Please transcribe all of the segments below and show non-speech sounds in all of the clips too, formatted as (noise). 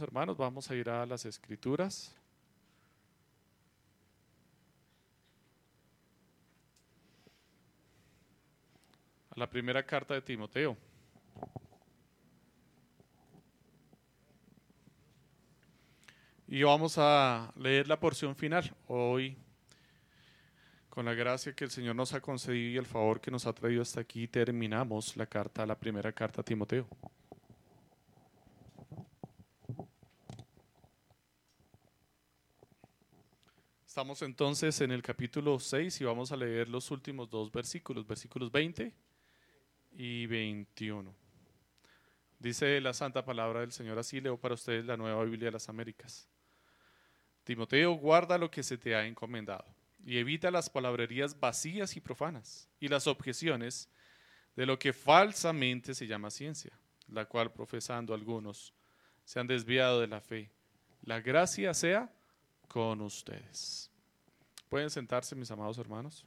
hermanos, vamos a ir a las escrituras. A la primera carta de Timoteo. Y vamos a leer la porción final. Hoy, con la gracia que el Señor nos ha concedido y el favor que nos ha traído hasta aquí, terminamos la carta, la primera carta a Timoteo. Estamos entonces en el capítulo 6 y vamos a leer los últimos dos versículos, versículos 20 y 21. Dice la santa palabra del Señor así, leo para ustedes la nueva Biblia de las Américas. Timoteo, guarda lo que se te ha encomendado y evita las palabrerías vacías y profanas y las objeciones de lo que falsamente se llama ciencia, la cual profesando algunos se han desviado de la fe. La gracia sea con ustedes. ¿Pueden sentarse, mis amados hermanos?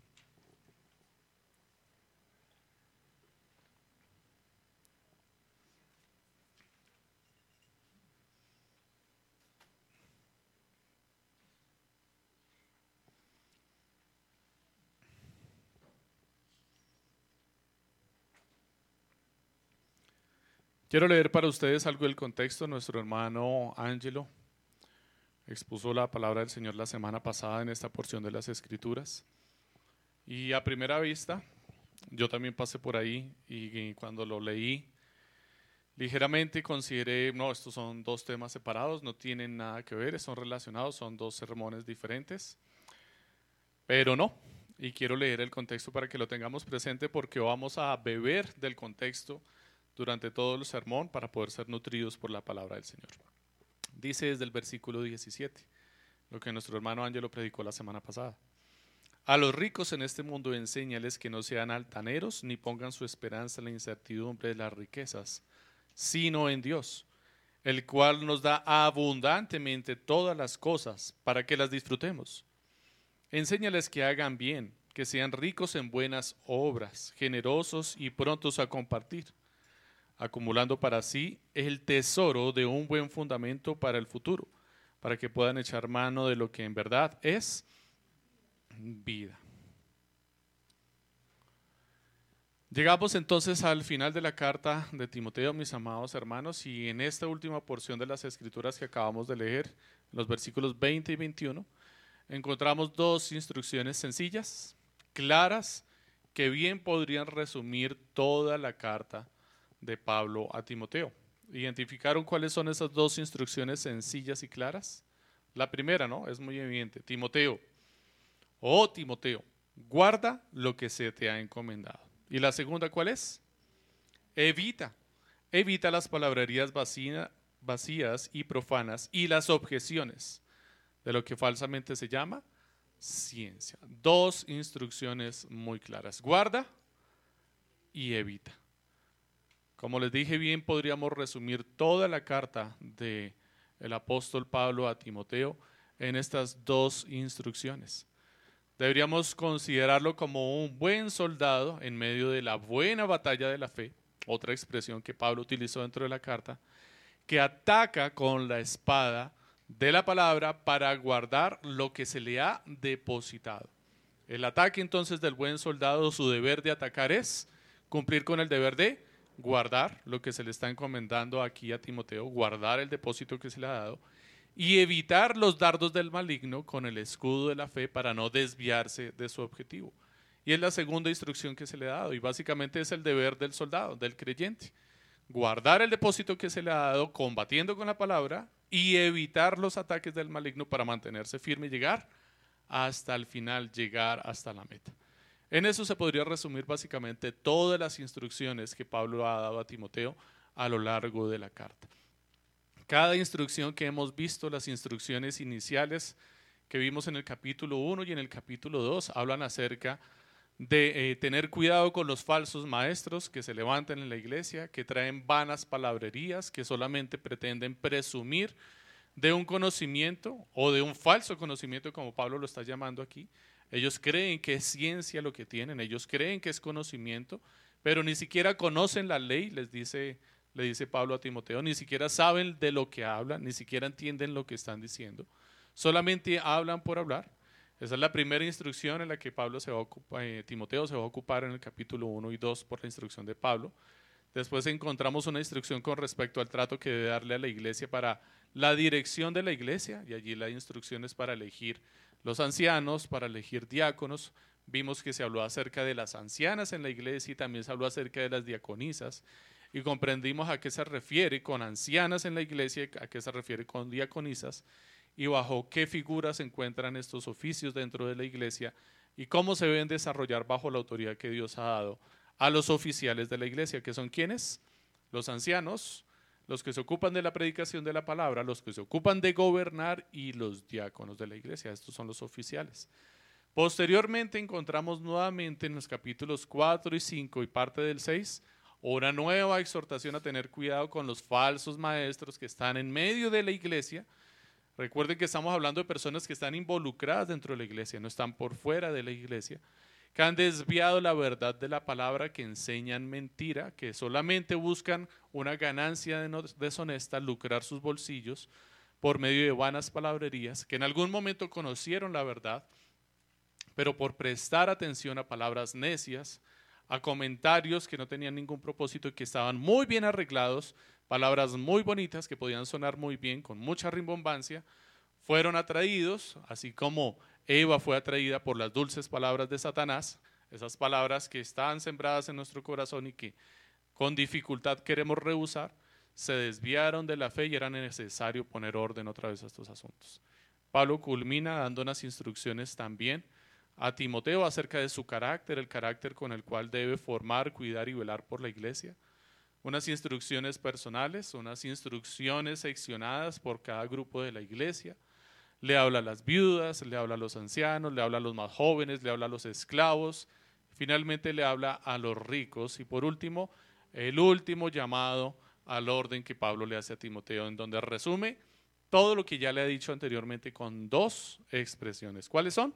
Quiero leer para ustedes algo del contexto. Nuestro hermano Ángelo expuso la palabra del Señor la semana pasada en esta porción de las Escrituras. Y a primera vista, yo también pasé por ahí y cuando lo leí, ligeramente consideré, no, estos son dos temas separados, no tienen nada que ver, son relacionados, son dos sermones diferentes. Pero no, y quiero leer el contexto para que lo tengamos presente porque vamos a beber del contexto durante todo el sermón para poder ser nutridos por la palabra del Señor. Dice desde el versículo 17, lo que nuestro hermano Ángelo predicó la semana pasada. A los ricos en este mundo enséñales que no sean altaneros ni pongan su esperanza en la incertidumbre de las riquezas, sino en Dios, el cual nos da abundantemente todas las cosas para que las disfrutemos. Enséñales que hagan bien, que sean ricos en buenas obras, generosos y prontos a compartir acumulando para sí el tesoro de un buen fundamento para el futuro, para que puedan echar mano de lo que en verdad es vida. Llegamos entonces al final de la carta de Timoteo, mis amados hermanos, y en esta última porción de las escrituras que acabamos de leer, los versículos 20 y 21, encontramos dos instrucciones sencillas, claras, que bien podrían resumir toda la carta de Pablo a Timoteo. ¿Identificaron cuáles son esas dos instrucciones sencillas y claras? La primera, ¿no? Es muy evidente. Timoteo, oh Timoteo, guarda lo que se te ha encomendado. ¿Y la segunda cuál es? Evita, evita las palabrerías vacías y profanas y las objeciones de lo que falsamente se llama ciencia. Dos instrucciones muy claras. Guarda y evita. Como les dije bien, podríamos resumir toda la carta del el apóstol Pablo a Timoteo en estas dos instrucciones. Deberíamos considerarlo como un buen soldado en medio de la buena batalla de la fe, otra expresión que Pablo utilizó dentro de la carta, que ataca con la espada de la palabra para guardar lo que se le ha depositado. El ataque entonces del buen soldado, su deber de atacar es cumplir con el deber de guardar lo que se le está encomendando aquí a Timoteo, guardar el depósito que se le ha dado y evitar los dardos del maligno con el escudo de la fe para no desviarse de su objetivo. Y es la segunda instrucción que se le ha dado y básicamente es el deber del soldado, del creyente. Guardar el depósito que se le ha dado combatiendo con la palabra y evitar los ataques del maligno para mantenerse firme y llegar hasta el final, llegar hasta la meta. En eso se podría resumir básicamente todas las instrucciones que Pablo ha dado a Timoteo a lo largo de la carta. Cada instrucción que hemos visto, las instrucciones iniciales que vimos en el capítulo 1 y en el capítulo 2, hablan acerca de eh, tener cuidado con los falsos maestros que se levantan en la iglesia, que traen vanas palabrerías, que solamente pretenden presumir de un conocimiento o de un falso conocimiento, como Pablo lo está llamando aquí, ellos creen que es ciencia lo que tienen, ellos creen que es conocimiento, pero ni siquiera conocen la ley, les dice le dice Pablo a Timoteo, ni siquiera saben de lo que hablan, ni siquiera entienden lo que están diciendo, solamente hablan por hablar. Esa es la primera instrucción en la que Pablo se va ocupar, eh, Timoteo se va a ocupar en el capítulo 1 y 2 por la instrucción de Pablo. Después encontramos una instrucción con respecto al trato que debe darle a la iglesia para la dirección de la iglesia, y allí la instrucción es para elegir los ancianos, para elegir diáconos. Vimos que se habló acerca de las ancianas en la iglesia y también se habló acerca de las diaconisas y comprendimos a qué se refiere con ancianas en la iglesia, a qué se refiere con diaconisas y bajo qué figuras se encuentran estos oficios dentro de la iglesia y cómo se deben desarrollar bajo la autoridad que Dios ha dado a los oficiales de la iglesia, que son quienes? Los ancianos, los que se ocupan de la predicación de la palabra, los que se ocupan de gobernar y los diáconos de la iglesia. Estos son los oficiales. Posteriormente encontramos nuevamente en los capítulos 4 y 5 y parte del 6 una nueva exhortación a tener cuidado con los falsos maestros que están en medio de la iglesia. Recuerden que estamos hablando de personas que están involucradas dentro de la iglesia, no están por fuera de la iglesia, que han desviado la verdad de la palabra, que enseñan mentira, que solamente buscan una ganancia deshonesta, lucrar sus bolsillos por medio de vanas palabrerías, que en algún momento conocieron la verdad, pero por prestar atención a palabras necias, a comentarios que no tenían ningún propósito y que estaban muy bien arreglados, palabras muy bonitas que podían sonar muy bien, con mucha rimbombancia, fueron atraídos, así como Eva fue atraída por las dulces palabras de Satanás, esas palabras que estaban sembradas en nuestro corazón y que con dificultad queremos rehusar, se desviaron de la fe y era necesario poner orden otra vez a estos asuntos. Pablo culmina dando unas instrucciones también a Timoteo acerca de su carácter, el carácter con el cual debe formar, cuidar y velar por la iglesia. Unas instrucciones personales, unas instrucciones seccionadas por cada grupo de la iglesia. Le habla a las viudas, le habla a los ancianos, le habla a los más jóvenes, le habla a los esclavos. Finalmente le habla a los ricos. Y por último, el último llamado al orden que Pablo le hace a Timoteo, en donde resume todo lo que ya le ha dicho anteriormente con dos expresiones. ¿Cuáles son?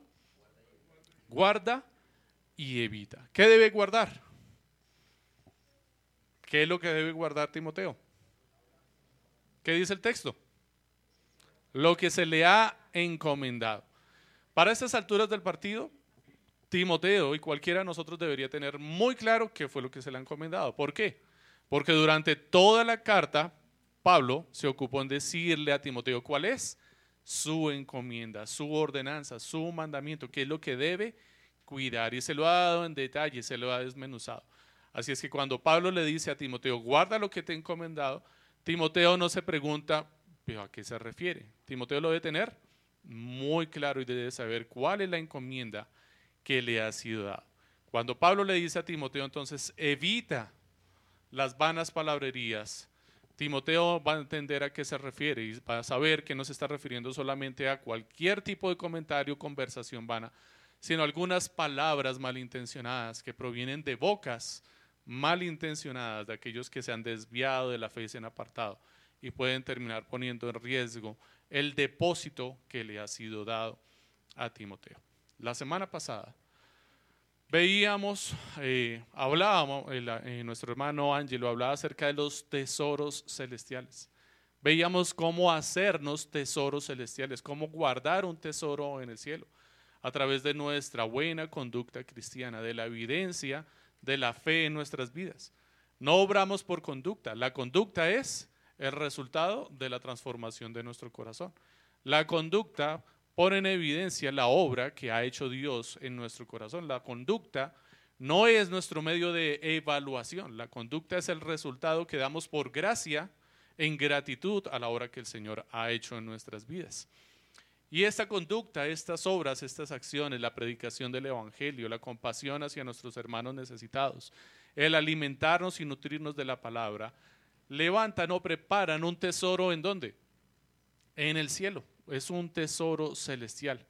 guarda y evita. ¿Qué debe guardar? ¿Qué es lo que debe guardar Timoteo? ¿Qué dice el texto? Lo que se le ha encomendado. Para estas alturas del partido, Timoteo y cualquiera de nosotros debería tener muy claro qué fue lo que se le ha encomendado. ¿Por qué? Porque durante toda la carta, Pablo se ocupó en decirle a Timoteo cuál es su encomienda, su ordenanza, su mandamiento, que es lo que debe cuidar. Y se lo ha dado en detalle, se lo ha desmenuzado. Así es que cuando Pablo le dice a Timoteo, guarda lo que te he encomendado, Timoteo no se pregunta, ¿a qué se refiere? Timoteo lo debe tener muy claro y debe saber cuál es la encomienda que le ha sido dada. Cuando Pablo le dice a Timoteo, entonces, evita las vanas palabrerías, Timoteo va a entender a qué se refiere y va a saber que no se está refiriendo solamente a cualquier tipo de comentario conversación vana, sino algunas palabras malintencionadas que provienen de bocas malintencionadas de aquellos que se han desviado de la fe y se han apartado y pueden terminar poniendo en riesgo el depósito que le ha sido dado a Timoteo. La semana pasada Veíamos, eh, hablábamos, eh, nuestro hermano Ángelo hablaba acerca de los tesoros celestiales. Veíamos cómo hacernos tesoros celestiales, cómo guardar un tesoro en el cielo a través de nuestra buena conducta cristiana, de la evidencia de la fe en nuestras vidas. No obramos por conducta, la conducta es el resultado de la transformación de nuestro corazón. La conducta pone en evidencia la obra que ha hecho Dios en nuestro corazón. La conducta no es nuestro medio de evaluación, la conducta es el resultado que damos por gracia en gratitud a la obra que el Señor ha hecho en nuestras vidas. Y esta conducta, estas obras, estas acciones, la predicación del Evangelio, la compasión hacia nuestros hermanos necesitados, el alimentarnos y nutrirnos de la palabra, levantan o preparan un tesoro en dónde? En el cielo es un tesoro celestial.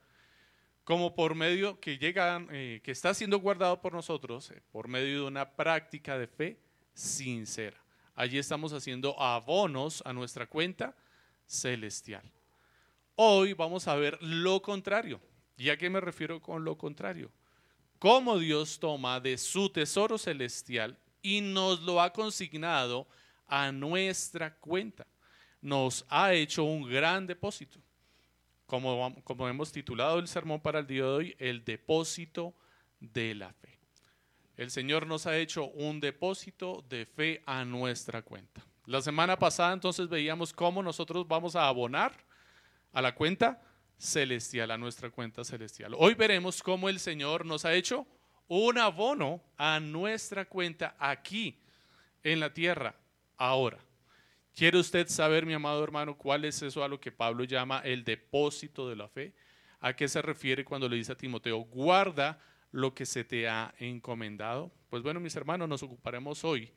Como por medio que llegan, eh, que está siendo guardado por nosotros, eh, por medio de una práctica de fe sincera. Allí estamos haciendo abonos a nuestra cuenta celestial. Hoy vamos a ver lo contrario. ¿Y a qué me refiero con lo contrario? Cómo Dios toma de su tesoro celestial y nos lo ha consignado a nuestra cuenta. Nos ha hecho un gran depósito. Como, como hemos titulado el sermón para el día de hoy, el depósito de la fe. El Señor nos ha hecho un depósito de fe a nuestra cuenta. La semana pasada entonces veíamos cómo nosotros vamos a abonar a la cuenta celestial, a nuestra cuenta celestial. Hoy veremos cómo el Señor nos ha hecho un abono a nuestra cuenta aquí en la tierra, ahora. ¿Quiere usted saber, mi amado hermano, cuál es eso a lo que Pablo llama el depósito de la fe? ¿A qué se refiere cuando le dice a Timoteo, guarda lo que se te ha encomendado? Pues bueno, mis hermanos, nos ocuparemos hoy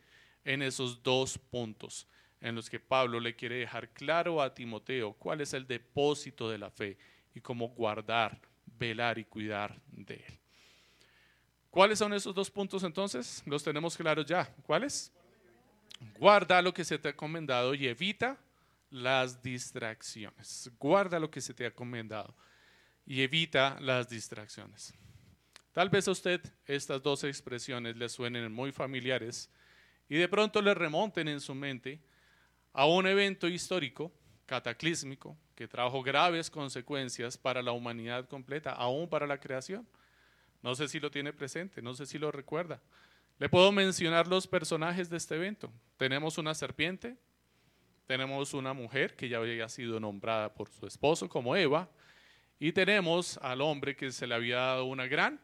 en esos dos puntos en los que Pablo le quiere dejar claro a Timoteo cuál es el depósito de la fe y cómo guardar, velar y cuidar de él. ¿Cuáles son esos dos puntos entonces? Los tenemos claros ya. ¿Cuáles? Guarda lo que se te ha encomendado y evita las distracciones. Guarda lo que se te ha encomendado y evita las distracciones. Tal vez a usted estas dos expresiones le suenen muy familiares y de pronto le remonten en su mente a un evento histórico, cataclísmico, que trajo graves consecuencias para la humanidad completa, aún para la creación. No sé si lo tiene presente, no sé si lo recuerda. Le puedo mencionar los personajes de este evento. Tenemos una serpiente, tenemos una mujer que ya había sido nombrada por su esposo como Eva, y tenemos al hombre que se le había dado una gran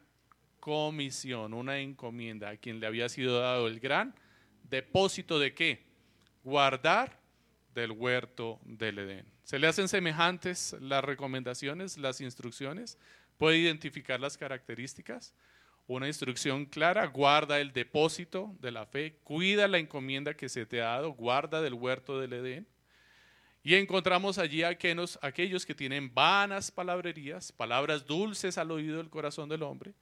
comisión, una encomienda, a quien le había sido dado el gran depósito de qué? Guardar del huerto del Edén. ¿Se le hacen semejantes las recomendaciones, las instrucciones? puede identificar las características. Una instrucción clara, guarda el depósito de la fe, cuida la encomienda que se te ha dado, guarda del huerto del Edén. Y encontramos allí a aquellos, aquellos que tienen vanas palabrerías, palabras dulces al oído del corazón del hombre,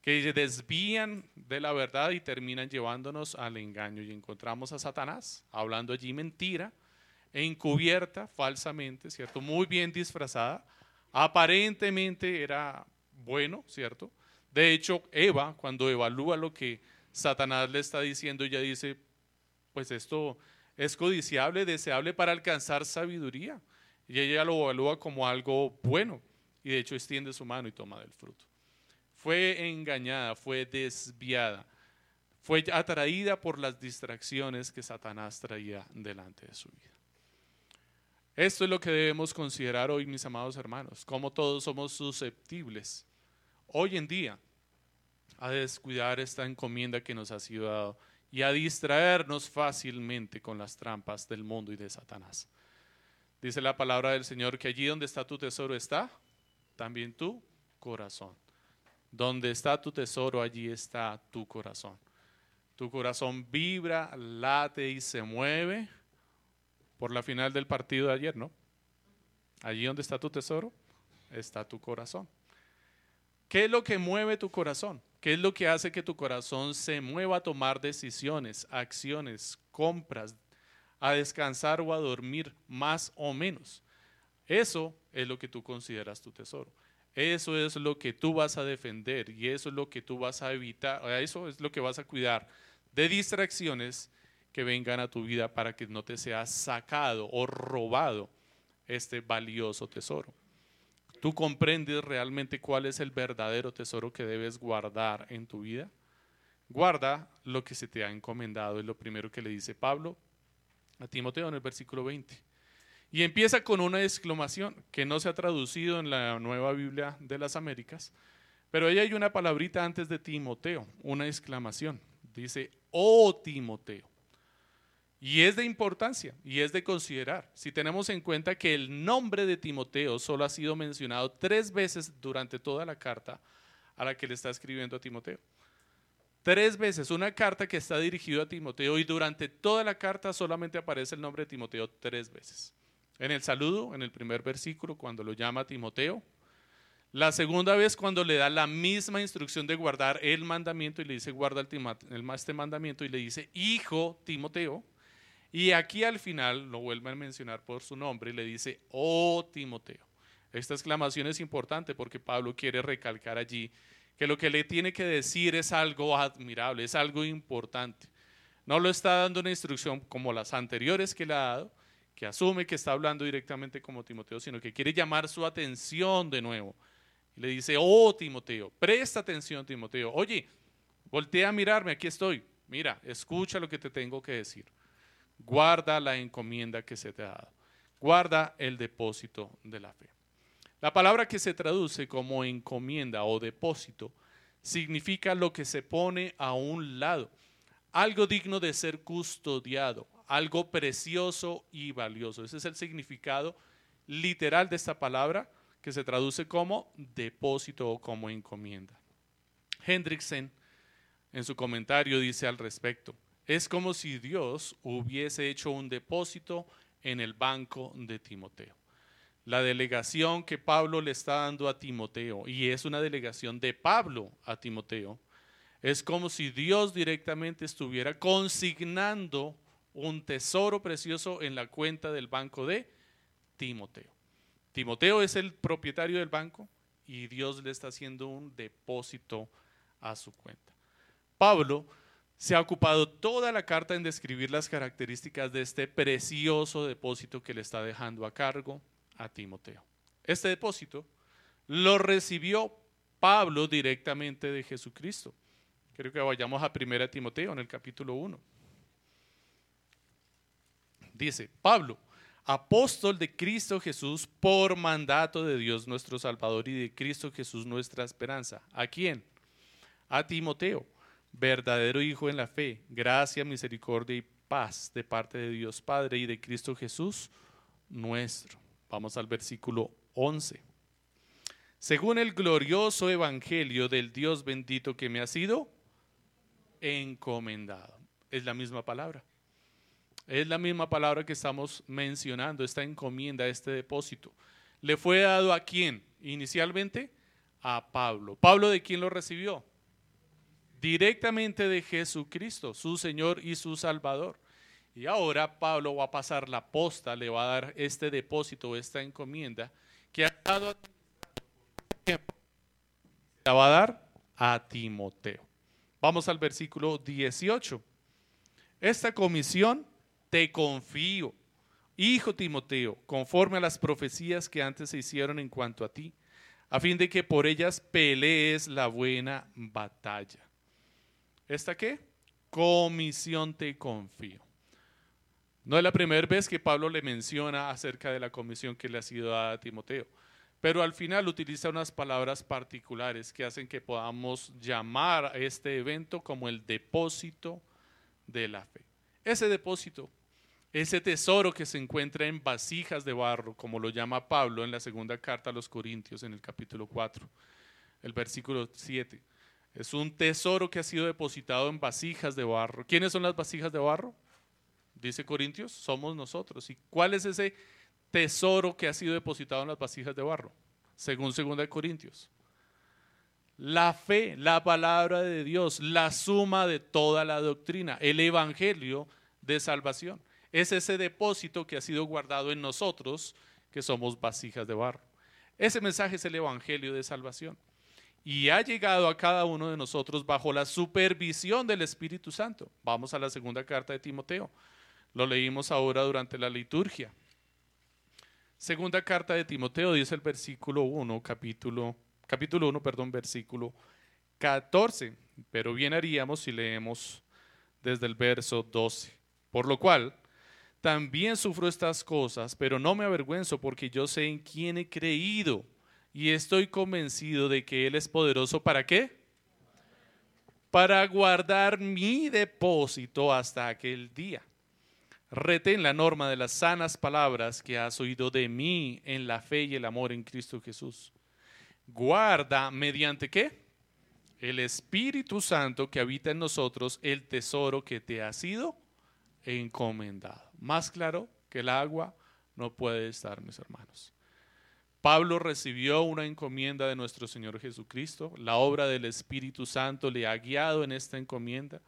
que desvían de la verdad y terminan llevándonos al engaño. Y encontramos a Satanás hablando allí mentira, encubierta falsamente, ¿cierto? Muy bien disfrazada, Aparentemente era bueno, ¿cierto? De hecho, Eva, cuando evalúa lo que Satanás le está diciendo, ella dice, pues esto es codiciable, deseable para alcanzar sabiduría. Y ella lo evalúa como algo bueno. Y de hecho extiende su mano y toma del fruto. Fue engañada, fue desviada, fue atraída por las distracciones que Satanás traía delante de su vida. Esto es lo que debemos considerar hoy, mis amados hermanos, como todos somos susceptibles hoy en día a descuidar esta encomienda que nos ha sido dado y a distraernos fácilmente con las trampas del mundo y de Satanás. Dice la palabra del Señor que allí donde está tu tesoro está también tu corazón. Donde está tu tesoro, allí está tu corazón. Tu corazón vibra, late y se mueve por la final del partido de ayer, ¿no? Allí donde está tu tesoro, está tu corazón. ¿Qué es lo que mueve tu corazón? ¿Qué es lo que hace que tu corazón se mueva a tomar decisiones, acciones, compras, a descansar o a dormir más o menos? Eso es lo que tú consideras tu tesoro. Eso es lo que tú vas a defender y eso es lo que tú vas a evitar, eso es lo que vas a cuidar de distracciones que vengan a tu vida para que no te sea sacado o robado este valioso tesoro. ¿Tú comprendes realmente cuál es el verdadero tesoro que debes guardar en tu vida? Guarda lo que se te ha encomendado, es lo primero que le dice Pablo a Timoteo en el versículo 20. Y empieza con una exclamación que no se ha traducido en la nueva Biblia de las Américas, pero ahí hay una palabrita antes de Timoteo, una exclamación. Dice, oh Timoteo. Y es de importancia y es de considerar. Si tenemos en cuenta que el nombre de Timoteo solo ha sido mencionado tres veces durante toda la carta a la que le está escribiendo a Timoteo. Tres veces, una carta que está dirigida a Timoteo y durante toda la carta solamente aparece el nombre de Timoteo tres veces. En el saludo, en el primer versículo, cuando lo llama Timoteo. La segunda vez cuando le da la misma instrucción de guardar el mandamiento y le dice guarda el, este mandamiento y le dice hijo Timoteo. Y aquí al final lo vuelve a mencionar por su nombre y le dice, oh Timoteo. Esta exclamación es importante porque Pablo quiere recalcar allí que lo que le tiene que decir es algo admirable, es algo importante. No lo está dando una instrucción como las anteriores que le ha dado, que asume que está hablando directamente como Timoteo, sino que quiere llamar su atención de nuevo. Y le dice, oh Timoteo, presta atención Timoteo, oye, voltea a mirarme, aquí estoy, mira, escucha lo que te tengo que decir. Guarda la encomienda que se te ha dado. Guarda el depósito de la fe. La palabra que se traduce como encomienda o depósito significa lo que se pone a un lado, algo digno de ser custodiado, algo precioso y valioso. Ese es el significado literal de esta palabra que se traduce como depósito o como encomienda. Hendrickson en su comentario dice al respecto, es como si Dios hubiese hecho un depósito en el banco de Timoteo. La delegación que Pablo le está dando a Timoteo, y es una delegación de Pablo a Timoteo, es como si Dios directamente estuviera consignando un tesoro precioso en la cuenta del banco de Timoteo. Timoteo es el propietario del banco y Dios le está haciendo un depósito a su cuenta. Pablo se ha ocupado toda la carta en describir las características de este precioso depósito que le está dejando a cargo a Timoteo. Este depósito lo recibió Pablo directamente de Jesucristo. Creo que vayamos a 1 Timoteo en el capítulo 1. Dice, Pablo, apóstol de Cristo Jesús por mandato de Dios nuestro Salvador y de Cristo Jesús nuestra esperanza. ¿A quién? A Timoteo verdadero Hijo en la fe, gracia, misericordia y paz de parte de Dios Padre y de Cristo Jesús nuestro. Vamos al versículo 11. Según el glorioso evangelio del Dios bendito que me ha sido encomendado. Es la misma palabra. Es la misma palabra que estamos mencionando, esta encomienda, este depósito. ¿Le fue dado a quién? Inicialmente a Pablo. ¿Pablo de quién lo recibió? Directamente de Jesucristo, su Señor y su Salvador. Y ahora Pablo va a pasar la posta, le va a dar este depósito, esta encomienda, que ha dado a la va a dar a Timoteo. Vamos al versículo 18. Esta comisión te confío, hijo Timoteo, conforme a las profecías que antes se hicieron en cuanto a ti, a fin de que por ellas pelees la buena batalla. ¿Esta qué? Comisión te confío. No es la primera vez que Pablo le menciona acerca de la comisión que le ha sido dada a Timoteo, pero al final utiliza unas palabras particulares que hacen que podamos llamar a este evento como el depósito de la fe. Ese depósito, ese tesoro que se encuentra en vasijas de barro, como lo llama Pablo en la segunda carta a los Corintios en el capítulo 4, el versículo 7 es un tesoro que ha sido depositado en vasijas de barro. ¿Quiénes son las vasijas de barro? Dice Corintios, somos nosotros. ¿Y cuál es ese tesoro que ha sido depositado en las vasijas de barro? Según 2 Corintios. La fe, la palabra de Dios, la suma de toda la doctrina, el evangelio de salvación. Es ese depósito que ha sido guardado en nosotros, que somos vasijas de barro. Ese mensaje es el evangelio de salvación y ha llegado a cada uno de nosotros bajo la supervisión del Espíritu Santo. Vamos a la segunda carta de Timoteo. Lo leímos ahora durante la liturgia. Segunda carta de Timoteo dice el versículo 1, capítulo, capítulo 1, perdón, versículo 14. Pero bien haríamos si leemos desde el verso 12. Por lo cual, también sufro estas cosas, pero no me avergüenzo porque yo sé en quién he creído y estoy convencido de que Él es poderoso para qué? Para guardar mi depósito hasta aquel día. Retén la norma de las sanas palabras que has oído de mí en la fe y el amor en Cristo Jesús. Guarda mediante qué? El Espíritu Santo que habita en nosotros el tesoro que te ha sido encomendado. Más claro que el agua no puede estar, mis hermanos. Pablo recibió una encomienda de nuestro Señor Jesucristo. La obra del Espíritu Santo le ha guiado en esta encomienda.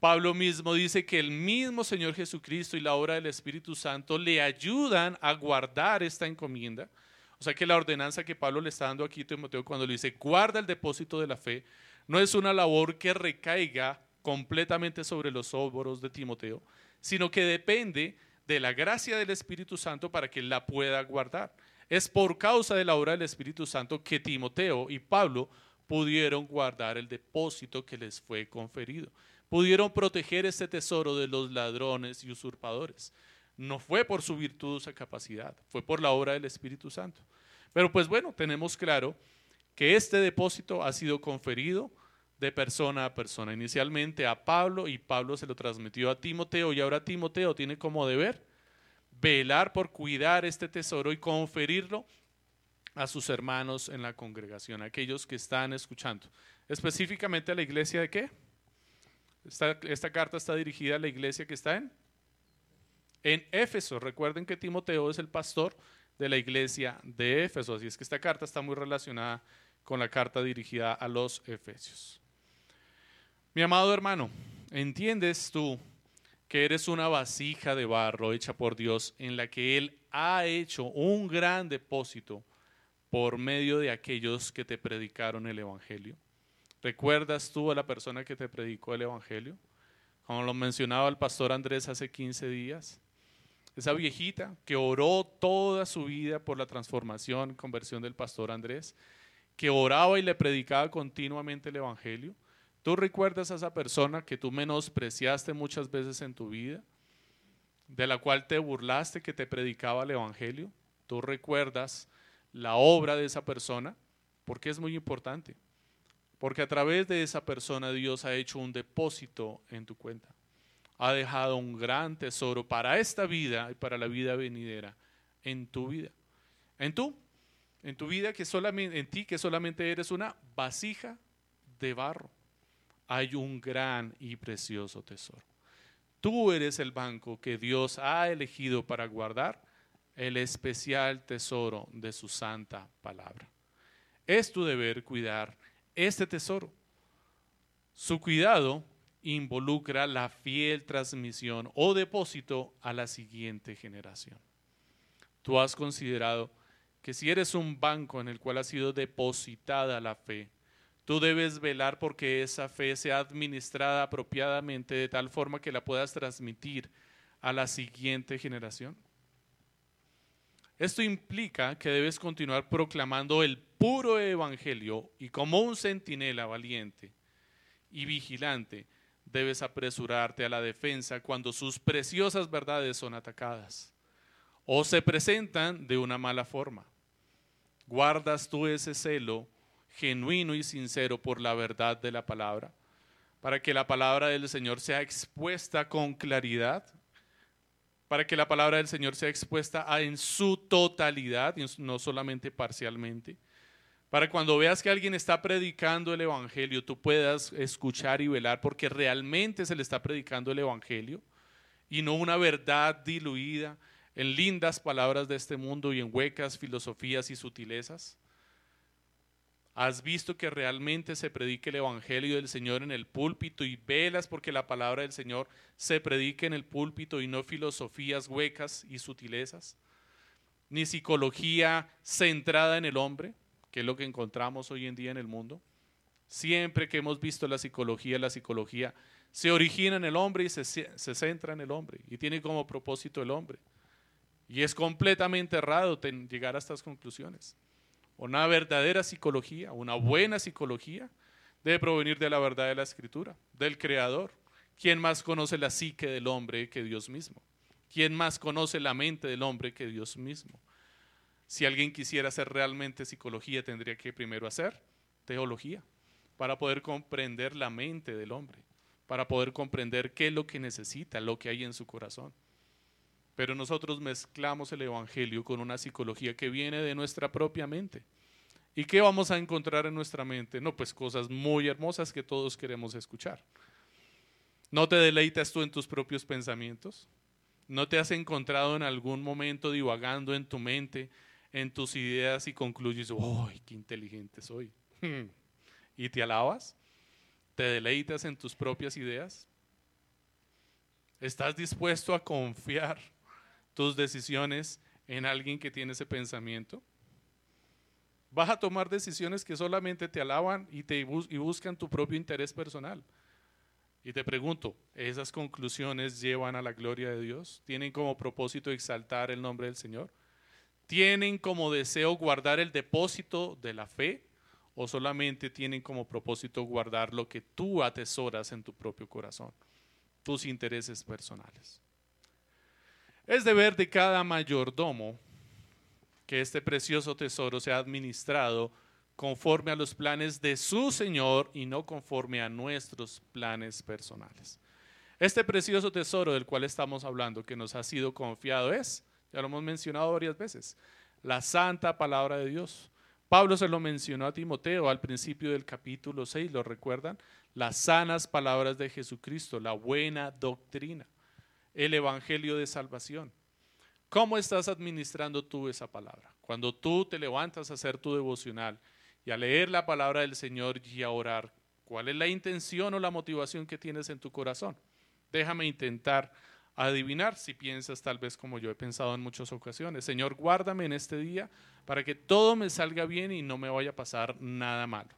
Pablo mismo dice que el mismo Señor Jesucristo y la obra del Espíritu Santo le ayudan a guardar esta encomienda. O sea que la ordenanza que Pablo le está dando aquí a Timoteo cuando le dice guarda el depósito de la fe, no es una labor que recaiga completamente sobre los hombros de Timoteo, sino que depende de la gracia del Espíritu Santo para que la pueda guardar. Es por causa de la obra del Espíritu Santo que Timoteo y Pablo pudieron guardar el depósito que les fue conferido. Pudieron proteger este tesoro de los ladrones y usurpadores. No fue por su virtud o capacidad, fue por la obra del Espíritu Santo. Pero pues bueno, tenemos claro que este depósito ha sido conferido de persona a persona. Inicialmente a Pablo y Pablo se lo transmitió a Timoteo y ahora Timoteo tiene como deber velar por cuidar este tesoro y conferirlo a sus hermanos en la congregación, aquellos que están escuchando. Específicamente a la iglesia de qué? Esta, esta carta está dirigida a la iglesia que está en, en Éfeso. Recuerden que Timoteo es el pastor de la iglesia de Éfeso, así es que esta carta está muy relacionada con la carta dirigida a los Efesios. Mi amado hermano, ¿entiendes tú que eres una vasija de barro hecha por Dios en la que Él ha hecho un gran depósito por medio de aquellos que te predicaron el Evangelio? ¿Recuerdas tú a la persona que te predicó el Evangelio? Como lo mencionaba el pastor Andrés hace 15 días. Esa viejita que oró toda su vida por la transformación, conversión del pastor Andrés, que oraba y le predicaba continuamente el Evangelio ¿Tú recuerdas a esa persona que tú menospreciaste muchas veces en tu vida? De la cual te burlaste que te predicaba el Evangelio. ¿Tú recuerdas la obra de esa persona? Porque es muy importante. Porque a través de esa persona Dios ha hecho un depósito en tu cuenta. Ha dejado un gran tesoro para esta vida y para la vida venidera en tu vida. En tú, en tu vida que solamente en ti que solamente eres una vasija de barro hay un gran y precioso tesoro. Tú eres el banco que Dios ha elegido para guardar el especial tesoro de su santa palabra. Es tu deber cuidar este tesoro. Su cuidado involucra la fiel transmisión o depósito a la siguiente generación. Tú has considerado que si eres un banco en el cual ha sido depositada la fe, Tú debes velar porque esa fe sea administrada apropiadamente de tal forma que la puedas transmitir a la siguiente generación. Esto implica que debes continuar proclamando el puro evangelio y como un centinela valiente y vigilante debes apresurarte a la defensa cuando sus preciosas verdades son atacadas o se presentan de una mala forma. Guardas tú ese celo genuino y sincero por la verdad de la palabra, para que la palabra del Señor sea expuesta con claridad, para que la palabra del Señor sea expuesta en su totalidad, y no solamente parcialmente, para cuando veas que alguien está predicando el Evangelio, tú puedas escuchar y velar porque realmente se le está predicando el Evangelio y no una verdad diluida en lindas palabras de este mundo y en huecas filosofías y sutilezas. ¿Has visto que realmente se predique el Evangelio del Señor en el púlpito y velas porque la palabra del Señor se predique en el púlpito y no filosofías huecas y sutilezas? Ni psicología centrada en el hombre, que es lo que encontramos hoy en día en el mundo. Siempre que hemos visto la psicología, la psicología se origina en el hombre y se, se centra en el hombre y tiene como propósito el hombre. Y es completamente errado llegar a estas conclusiones. Una verdadera psicología, una buena psicología, debe provenir de la verdad de la escritura, del Creador. ¿Quién más conoce la psique del hombre que Dios mismo? ¿Quién más conoce la mente del hombre que Dios mismo? Si alguien quisiera hacer realmente psicología, tendría que primero hacer teología, para poder comprender la mente del hombre, para poder comprender qué es lo que necesita, lo que hay en su corazón. Pero nosotros mezclamos el Evangelio con una psicología que viene de nuestra propia mente. ¿Y qué vamos a encontrar en nuestra mente? No, pues cosas muy hermosas que todos queremos escuchar. ¿No te deleitas tú en tus propios pensamientos? ¿No te has encontrado en algún momento divagando en tu mente, en tus ideas y concluyes, ¡ay, qué inteligente soy! ¿Y te alabas? ¿Te deleitas en tus propias ideas? ¿Estás dispuesto a confiar tus decisiones en alguien que tiene ese pensamiento? ¿Vas a tomar decisiones que solamente te alaban y, te y buscan tu propio interés personal? Y te pregunto, ¿esas conclusiones llevan a la gloria de Dios? ¿Tienen como propósito exaltar el nombre del Señor? ¿Tienen como deseo guardar el depósito de la fe? ¿O solamente tienen como propósito guardar lo que tú atesoras en tu propio corazón? Tus intereses personales. Es deber de cada mayordomo que este precioso tesoro sea administrado conforme a los planes de su Señor y no conforme a nuestros planes personales. Este precioso tesoro del cual estamos hablando, que nos ha sido confiado, es, ya lo hemos mencionado varias veces, la santa palabra de Dios. Pablo se lo mencionó a Timoteo al principio del capítulo 6, ¿lo recuerdan? Las sanas palabras de Jesucristo, la buena doctrina, el evangelio de salvación. ¿Cómo estás administrando tú esa palabra? Cuando tú te levantas a hacer tu devocional y a leer la palabra del Señor y a orar, ¿cuál es la intención o la motivación que tienes en tu corazón? Déjame intentar adivinar si piensas tal vez como yo he pensado en muchas ocasiones. Señor, guárdame en este día para que todo me salga bien y no me vaya a pasar nada malo.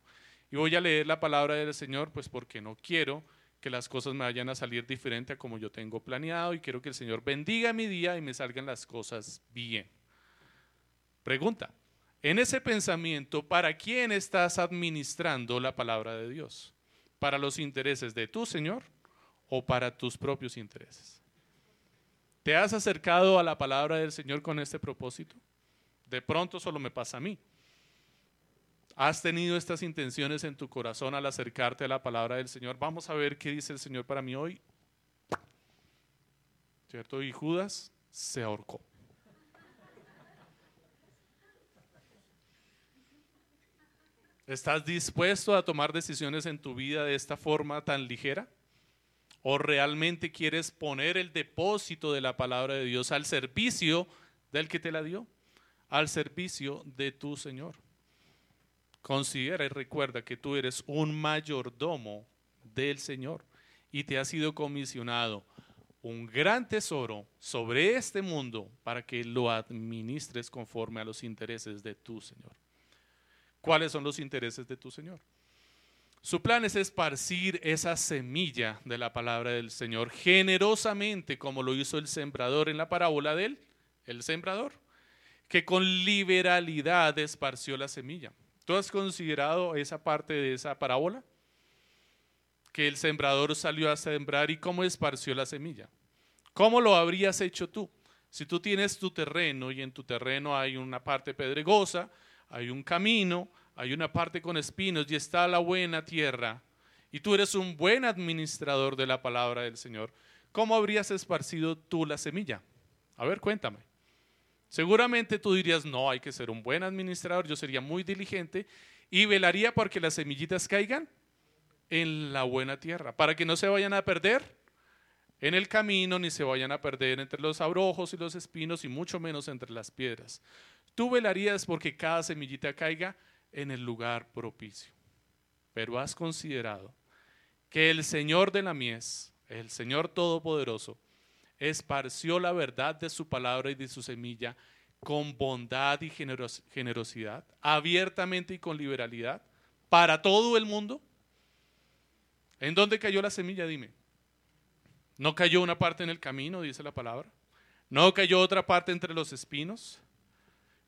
Y voy a leer la palabra del Señor, pues porque no quiero que las cosas me vayan a salir diferente a como yo tengo planeado y quiero que el Señor bendiga mi día y me salgan las cosas bien. Pregunta, en ese pensamiento, ¿para quién estás administrando la palabra de Dios? ¿Para los intereses de tu Señor o para tus propios intereses? ¿Te has acercado a la palabra del Señor con este propósito? De pronto solo me pasa a mí. ¿Has tenido estas intenciones en tu corazón al acercarte a la palabra del Señor? Vamos a ver qué dice el Señor para mí hoy. ¿Cierto? Y Judas se ahorcó. ¿Estás dispuesto a tomar decisiones en tu vida de esta forma tan ligera? ¿O realmente quieres poner el depósito de la palabra de Dios al servicio del que te la dio? Al servicio de tu Señor. Considera y recuerda que tú eres un mayordomo del Señor y te ha sido comisionado un gran tesoro sobre este mundo para que lo administres conforme a los intereses de tu Señor. ¿Cuáles son los intereses de tu Señor? Su plan es esparcir esa semilla de la palabra del Señor generosamente, como lo hizo el sembrador en la parábola de él, el sembrador, que con liberalidad esparció la semilla. ¿Tú has considerado esa parte de esa parábola? Que el sembrador salió a sembrar y cómo esparció la semilla. ¿Cómo lo habrías hecho tú? Si tú tienes tu terreno y en tu terreno hay una parte pedregosa, hay un camino, hay una parte con espinos y está la buena tierra, y tú eres un buen administrador de la palabra del Señor, ¿cómo habrías esparcido tú la semilla? A ver, cuéntame. Seguramente tú dirías, no, hay que ser un buen administrador, yo sería muy diligente y velaría porque las semillitas caigan en la buena tierra, para que no se vayan a perder en el camino, ni se vayan a perder entre los abrojos y los espinos, y mucho menos entre las piedras. Tú velarías porque cada semillita caiga en el lugar propicio. Pero has considerado que el Señor de la mies, el Señor Todopoderoso, esparció la verdad de su palabra y de su semilla con bondad y generosidad, abiertamente y con liberalidad, para todo el mundo. ¿En dónde cayó la semilla? Dime. ¿No cayó una parte en el camino, dice la palabra? ¿No cayó otra parte entre los espinos?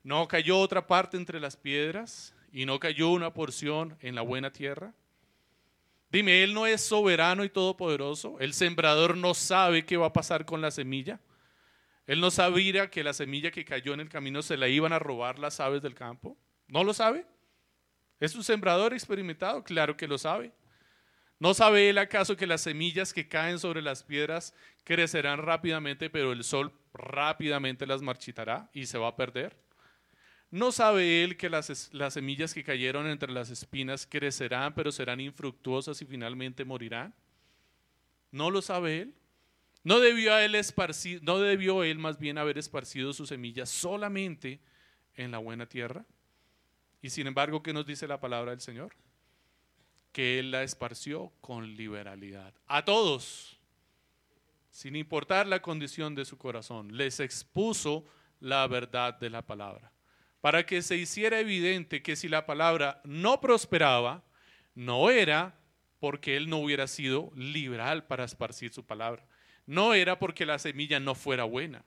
No cayó otra parte entre las piedras y no cayó una porción en la buena tierra. Dime, Él no es soberano y todopoderoso. El sembrador no sabe qué va a pasar con la semilla. Él no sabía que la semilla que cayó en el camino se la iban a robar las aves del campo. ¿No lo sabe? ¿Es un sembrador experimentado? Claro que lo sabe. ¿No sabe él acaso que las semillas que caen sobre las piedras crecerán rápidamente, pero el sol rápidamente las marchitará y se va a perder? ¿No sabe él que las, las, semillas que cayeron entre las espinas crecerán, pero serán infructuosas y finalmente morirán? ¿No lo sabe él? ¿No debió, él esparcir, ¿No debió él más bien haber esparcido sus semillas solamente en la buena tierra? Y sin embargo, ¿qué nos dice la palabra del Señor? Que él la esparció con liberalidad. A todos, sin importar la condición de su corazón, les expuso la verdad de la palabra para que se hiciera evidente que si la palabra no prosperaba, no era porque él no hubiera sido liberal para esparcir su palabra. No era porque la semilla no fuera buena,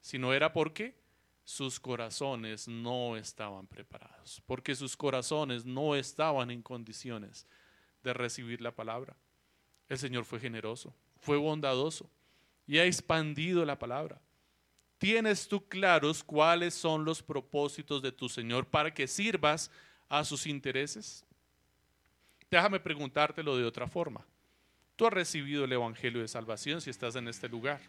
sino era porque sus corazones no estaban preparados, porque sus corazones no estaban en condiciones de recibir la palabra. El Señor fue generoso, fue bondadoso y ha expandido la palabra. ¿Tienes tú claros cuáles son los propósitos de tu Señor para que sirvas a sus intereses? Déjame preguntártelo de otra forma. Tú has recibido el Evangelio de Salvación si estás en este lugar.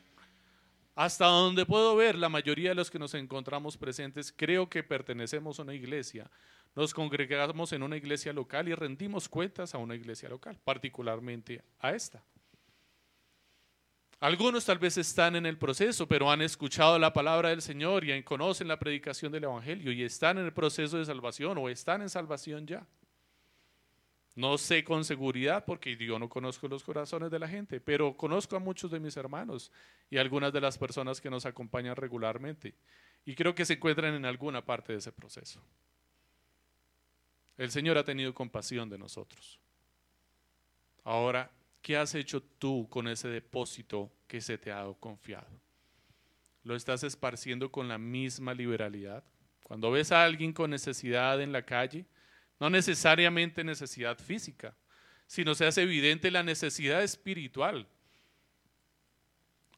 Hasta donde puedo ver, la mayoría de los que nos encontramos presentes creo que pertenecemos a una iglesia. Nos congregamos en una iglesia local y rendimos cuentas a una iglesia local, particularmente a esta. Algunos tal vez están en el proceso, pero han escuchado la palabra del Señor y conocen la predicación del Evangelio y están en el proceso de salvación o están en salvación ya. No sé con seguridad porque yo no conozco los corazones de la gente, pero conozco a muchos de mis hermanos y algunas de las personas que nos acompañan regularmente y creo que se encuentran en alguna parte de ese proceso. El Señor ha tenido compasión de nosotros. Ahora, ¿qué has hecho tú con ese depósito que se te ha confiado? ¿Lo estás esparciendo con la misma liberalidad? Cuando ves a alguien con necesidad en la calle, no necesariamente necesidad física, sino se hace evidente la necesidad espiritual.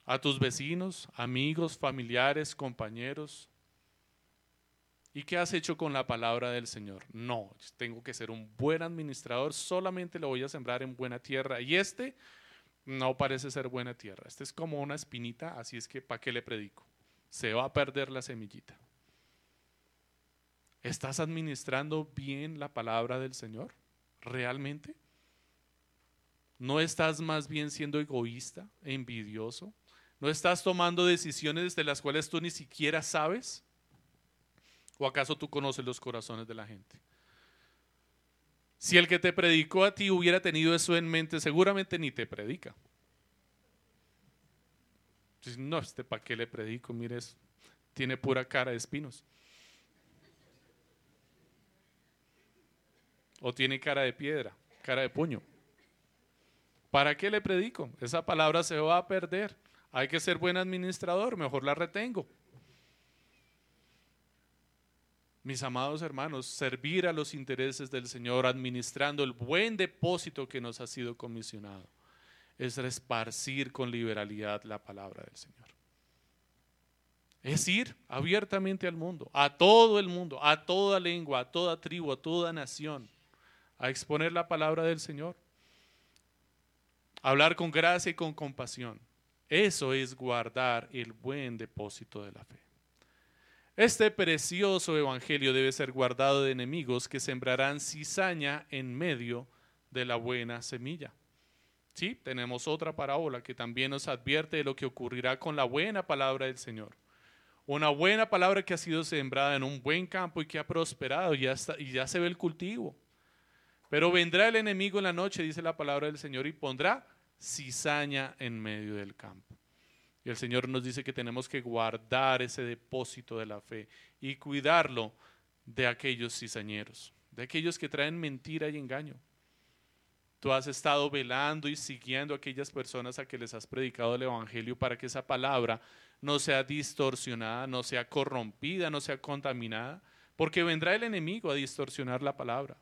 A tus vecinos, amigos, familiares, compañeros. ¿Y qué has hecho con la palabra del Señor? No, tengo que ser un buen administrador, solamente lo voy a sembrar en buena tierra. Y este no parece ser buena tierra. Este es como una espinita, así es que ¿para qué le predico? Se va a perder la semillita. ¿Estás administrando bien la palabra del Señor? ¿Realmente? ¿No estás más bien siendo egoísta e envidioso? ¿No estás tomando decisiones de las cuales tú ni siquiera sabes? ¿O acaso tú conoces los corazones de la gente? Si el que te predicó a ti hubiera tenido eso en mente, seguramente ni te predica. No, este para qué le predico, mire, tiene pura cara de espinos. o tiene cara de piedra, cara de puño. ¿Para qué le predico? Esa palabra se va a perder. Hay que ser buen administrador, mejor la retengo. Mis amados hermanos, servir a los intereses del Señor administrando el buen depósito que nos ha sido comisionado es esparcir con liberalidad la palabra del Señor. Es ir abiertamente al mundo, a todo el mundo, a toda lengua, a toda tribu, a toda nación a exponer la palabra del Señor. Hablar con gracia y con compasión. Eso es guardar el buen depósito de la fe. Este precioso evangelio debe ser guardado de enemigos que sembrarán cizaña en medio de la buena semilla. Sí, tenemos otra parábola que también nos advierte de lo que ocurrirá con la buena palabra del Señor. Una buena palabra que ha sido sembrada en un buen campo y que ha prosperado y ya, y ya se ve el cultivo. Pero vendrá el enemigo en la noche, dice la palabra del Señor, y pondrá cizaña en medio del campo. Y el Señor nos dice que tenemos que guardar ese depósito de la fe y cuidarlo de aquellos cizañeros, de aquellos que traen mentira y engaño. Tú has estado velando y siguiendo a aquellas personas a que les has predicado el Evangelio para que esa palabra no sea distorsionada, no sea corrompida, no sea contaminada, porque vendrá el enemigo a distorsionar la palabra.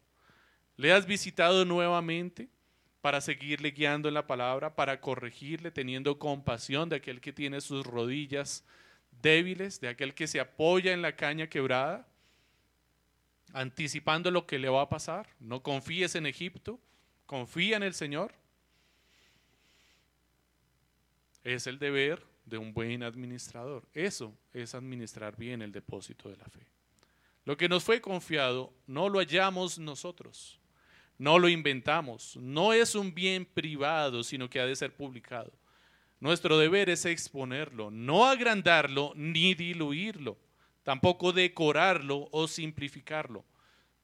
¿Le has visitado nuevamente para seguirle guiando en la palabra, para corregirle, teniendo compasión de aquel que tiene sus rodillas débiles, de aquel que se apoya en la caña quebrada, anticipando lo que le va a pasar? No confíes en Egipto, confía en el Señor. Es el deber de un buen administrador. Eso es administrar bien el depósito de la fe. Lo que nos fue confiado no lo hallamos nosotros. No lo inventamos. No es un bien privado, sino que ha de ser publicado. Nuestro deber es exponerlo, no agrandarlo ni diluirlo, tampoco decorarlo o simplificarlo.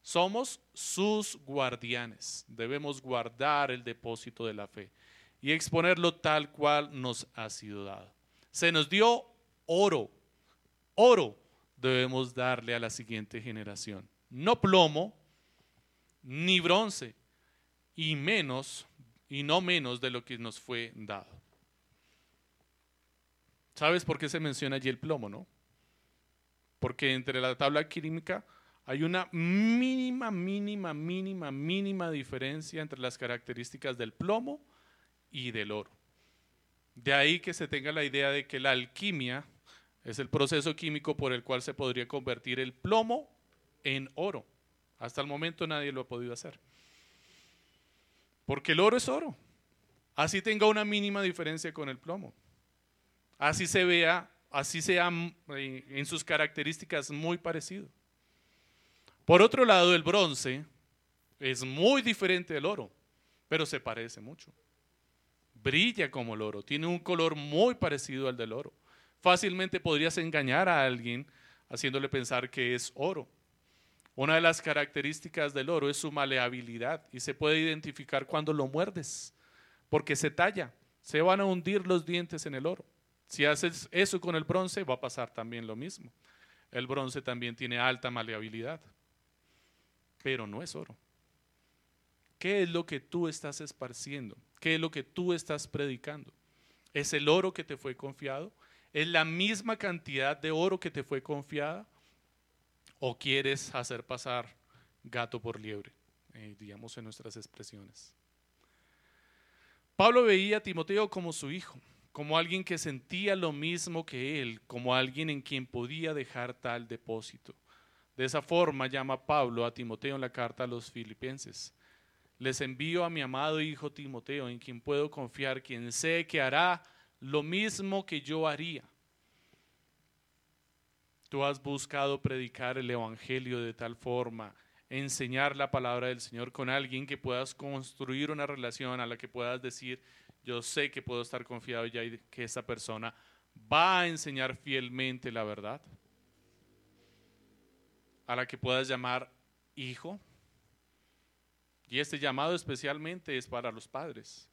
Somos sus guardianes. Debemos guardar el depósito de la fe y exponerlo tal cual nos ha sido dado. Se nos dio oro. Oro debemos darle a la siguiente generación. No plomo, ni bronce, y menos y no menos de lo que nos fue dado. ¿Sabes por qué se menciona allí el plomo, no? Porque entre la tabla química hay una mínima, mínima, mínima, mínima diferencia entre las características del plomo y del oro. De ahí que se tenga la idea de que la alquimia es el proceso químico por el cual se podría convertir el plomo en oro. Hasta el momento nadie lo ha podido hacer. Porque el oro es oro. Así tenga una mínima diferencia con el plomo. Así se vea, así sea eh, en sus características muy parecido. Por otro lado, el bronce es muy diferente del oro, pero se parece mucho brilla como el oro, tiene un color muy parecido al del oro. Fácilmente podrías engañar a alguien haciéndole pensar que es oro. Una de las características del oro es su maleabilidad y se puede identificar cuando lo muerdes, porque se talla, se van a hundir los dientes en el oro. Si haces eso con el bronce, va a pasar también lo mismo. El bronce también tiene alta maleabilidad, pero no es oro. ¿Qué es lo que tú estás esparciendo? ¿Qué es lo que tú estás predicando? ¿Es el oro que te fue confiado? ¿Es la misma cantidad de oro que te fue confiada? ¿O quieres hacer pasar gato por liebre? Eh, digamos en nuestras expresiones. Pablo veía a Timoteo como su hijo, como alguien que sentía lo mismo que él, como alguien en quien podía dejar tal depósito. De esa forma llama Pablo a Timoteo en la carta a los filipenses les envío a mi amado hijo Timoteo, en quien puedo confiar, quien sé que hará lo mismo que yo haría. Tú has buscado predicar el Evangelio de tal forma, enseñar la palabra del Señor con alguien que puedas construir una relación a la que puedas decir, yo sé que puedo estar confiado ya y que esa persona va a enseñar fielmente la verdad. A la que puedas llamar hijo, y este llamado especialmente es para los padres,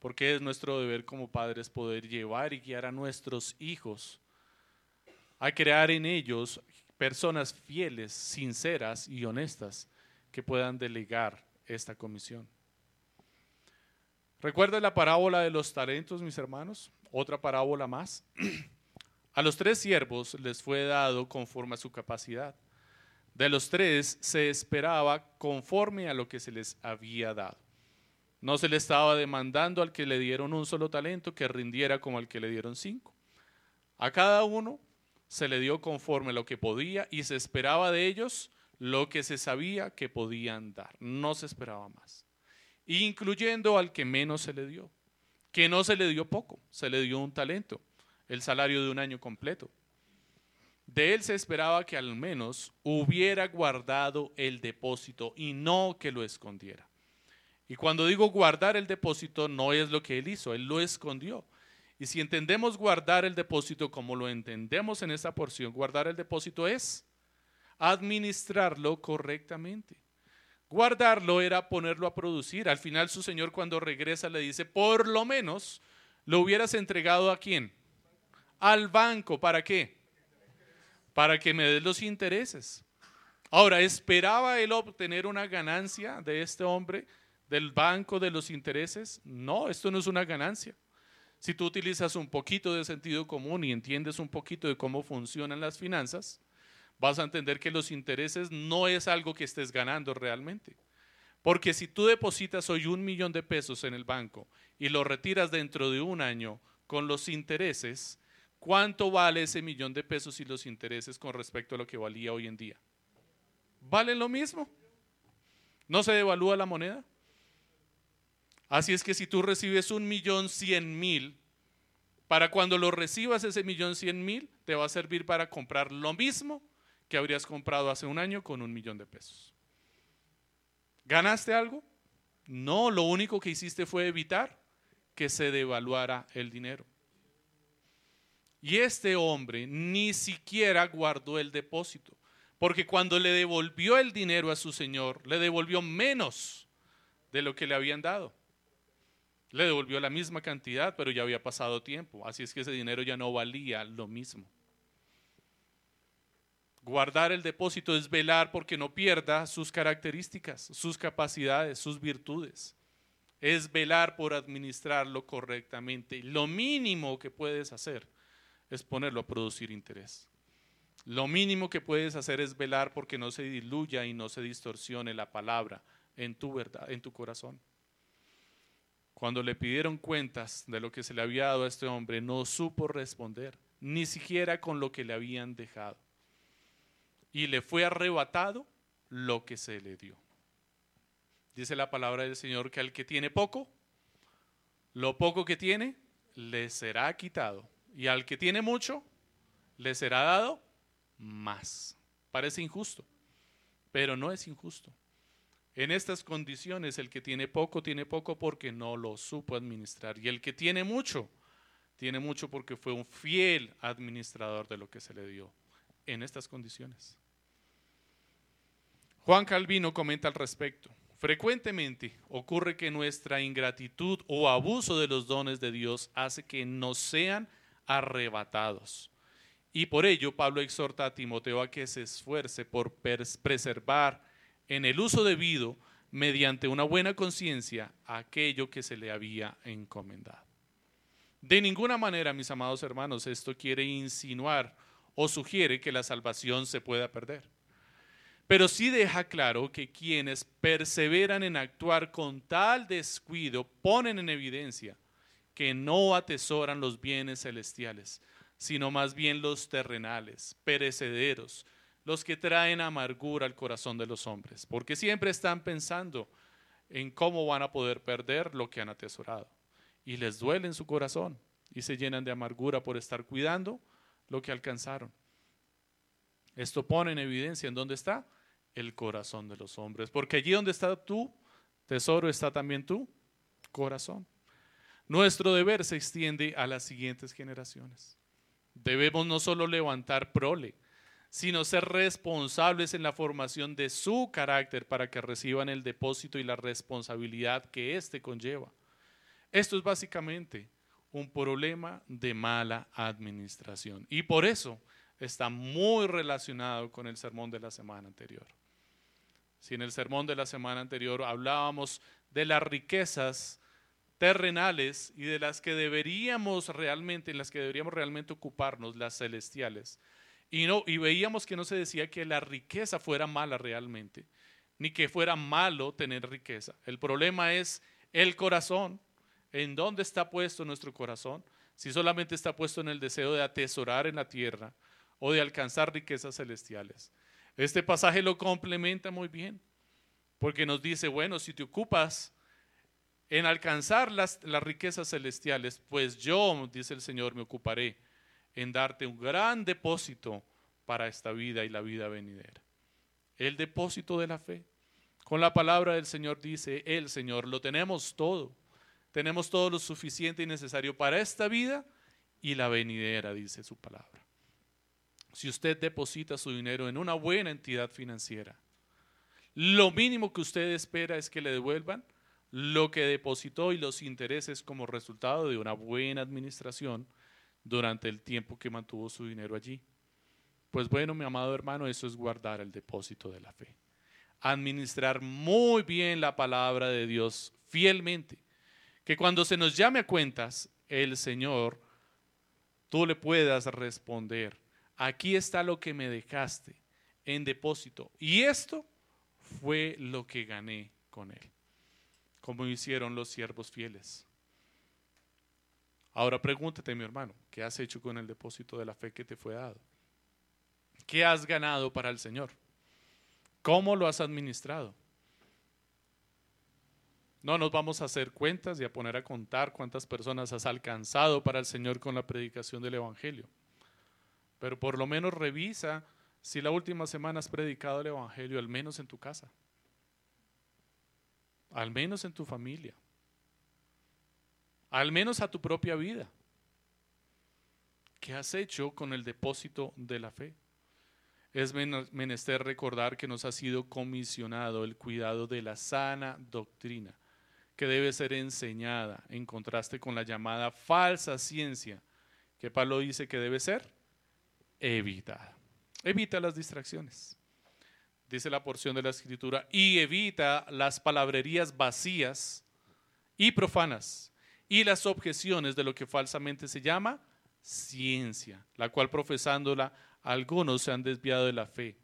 porque es nuestro deber como padres poder llevar y guiar a nuestros hijos a crear en ellos personas fieles, sinceras y honestas que puedan delegar esta comisión. ¿Recuerda la parábola de los talentos, mis hermanos? Otra parábola más. (clears throat) A los tres siervos les fue dado conforme a su capacidad. De los tres se esperaba conforme a lo que se les había dado. No se le estaba demandando al que le dieron un solo talento que rindiera como al que le dieron cinco. A cada uno se le dio conforme lo que podía y se esperaba de ellos lo que se sabía que podían dar. No se esperaba más. Incluyendo al que menos se le dio, que no se le dio poco, se le dio un talento, el salario de un año completo. De él se esperaba que al menos hubiera guardado el depósito y no que lo escondiera. Y cuando digo guardar el depósito, no es lo que él hizo, él lo escondió. Y si entendemos guardar el depósito como lo entendemos en esta porción, guardar el depósito es administrarlo correctamente. Guardarlo era ponerlo a producir. Al final su señor cuando regresa le dice, por lo menos lo hubieras entregado a quién? Al banco. ¿Para qué? para que me des los intereses. Ahora, ¿esperaba él obtener una ganancia de este hombre del banco de los intereses? No, esto no es una ganancia. Si tú utilizas un poquito de sentido común y entiendes un poquito de cómo funcionan las finanzas, vas a entender que los intereses no es algo que estés ganando realmente. Porque si tú depositas hoy un millón de pesos en el banco y lo retiras dentro de un año con los intereses, ¿Cuánto vale ese millón de pesos y los intereses con respecto a lo que valía hoy en día? ¿Valen lo mismo? ¿No se devalúa la moneda? Así es que si tú recibes un millón cien mil, para cuando lo recibas ese millón cien mil, te va a servir para comprar lo mismo que habrías comprado hace un año con un millón de pesos. ¿Ganaste algo? No, lo único que hiciste fue evitar que se devaluara el dinero. Y este hombre ni siquiera guardó el depósito, porque cuando le devolvió el dinero a su señor, le devolvió menos de lo que le habían dado. Le devolvió la misma cantidad, pero ya había pasado tiempo, así es que ese dinero ya no valía lo mismo. Guardar el depósito es velar porque no pierda sus características, sus capacidades, sus virtudes. es velar por administrarlo correctamente. Lo mínimo que puedes hacer es ponerlo a producir interés. Lo mínimo que puedes hacer es velar porque no se diluya y no se distorsione la palabra en tu verdad, en tu corazón. Cuando le pidieron cuentas de lo que se le había dado a este hombre, no supo responder, ni siquiera con lo que le habían dejado. Y le fue arrebatado lo que se le dio. Dice la palabra del Señor que al que tiene poco, lo poco que tiene, le será quitado. Y al que tiene mucho, le será dado más. Parece injusto, pero no es injusto. En estas condiciones, el que tiene poco, tiene poco porque no lo supo administrar. Y el que tiene mucho, tiene mucho porque fue un fiel administrador de lo que se le dio en estas condiciones. Juan Calvino comenta al respecto. Frecuentemente ocurre que nuestra ingratitud o abuso de los dones de Dios hace que nos sean arrebatados. Y por ello Pablo exhorta a Timoteo a que se esfuerce por preservar en el uso debido, mediante una buena conciencia, aquello que se le había encomendado. De ninguna manera, mis amados hermanos, esto quiere insinuar o sugiere que la salvación se pueda perder. Pero sí deja claro que quienes perseveran en actuar con tal descuido ponen en evidencia que no atesoran los bienes celestiales, sino más bien los terrenales, perecederos, los que traen amargura al corazón de los hombres, porque siempre están pensando en cómo van a poder perder lo que han atesorado. Y les duele en su corazón y se llenan de amargura por estar cuidando lo que alcanzaron. Esto pone en evidencia en dónde está el corazón de los hombres, porque allí donde está tu tesoro está también tu corazón. Nuestro deber se extiende a las siguientes generaciones. Debemos no solo levantar prole, sino ser responsables en la formación de su carácter para que reciban el depósito y la responsabilidad que éste conlleva. Esto es básicamente un problema de mala administración y por eso está muy relacionado con el sermón de la semana anterior. Si en el sermón de la semana anterior hablábamos de las riquezas terrenales y de las que deberíamos realmente, en las que deberíamos realmente ocuparnos, las celestiales, y, no, y veíamos que no se decía que la riqueza fuera mala realmente, ni que fuera malo tener riqueza. El problema es el corazón. ¿En dónde está puesto nuestro corazón? Si solamente está puesto en el deseo de atesorar en la tierra o de alcanzar riquezas celestiales. Este pasaje lo complementa muy bien, porque nos dice, bueno, si te ocupas en alcanzar las, las riquezas celestiales, pues yo, dice el Señor, me ocuparé en darte un gran depósito para esta vida y la vida venidera. El depósito de la fe. Con la palabra del Señor dice el Señor, lo tenemos todo. Tenemos todo lo suficiente y necesario para esta vida y la venidera, dice su palabra. Si usted deposita su dinero en una buena entidad financiera, lo mínimo que usted espera es que le devuelvan lo que depositó y los intereses como resultado de una buena administración durante el tiempo que mantuvo su dinero allí. Pues bueno, mi amado hermano, eso es guardar el depósito de la fe. Administrar muy bien la palabra de Dios fielmente. Que cuando se nos llame a cuentas, el Señor, tú le puedas responder, aquí está lo que me dejaste en depósito. Y esto fue lo que gané con él, como hicieron los siervos fieles. Ahora pregúntate, mi hermano, ¿qué has hecho con el depósito de la fe que te fue dado? ¿Qué has ganado para el Señor? ¿Cómo lo has administrado? No nos vamos a hacer cuentas y a poner a contar cuántas personas has alcanzado para el Señor con la predicación del Evangelio. Pero por lo menos revisa si la última semana has predicado el Evangelio, al menos en tu casa, al menos en tu familia al menos a tu propia vida. ¿Qué has hecho con el depósito de la fe? Es menester recordar que nos ha sido comisionado el cuidado de la sana doctrina, que debe ser enseñada en contraste con la llamada falsa ciencia, que Pablo dice que debe ser evitada. Evita las distracciones, dice la porción de la escritura, y evita las palabrerías vacías y profanas, y las objeciones de lo que falsamente se llama ciencia, la cual profesándola algunos se han desviado de la fe.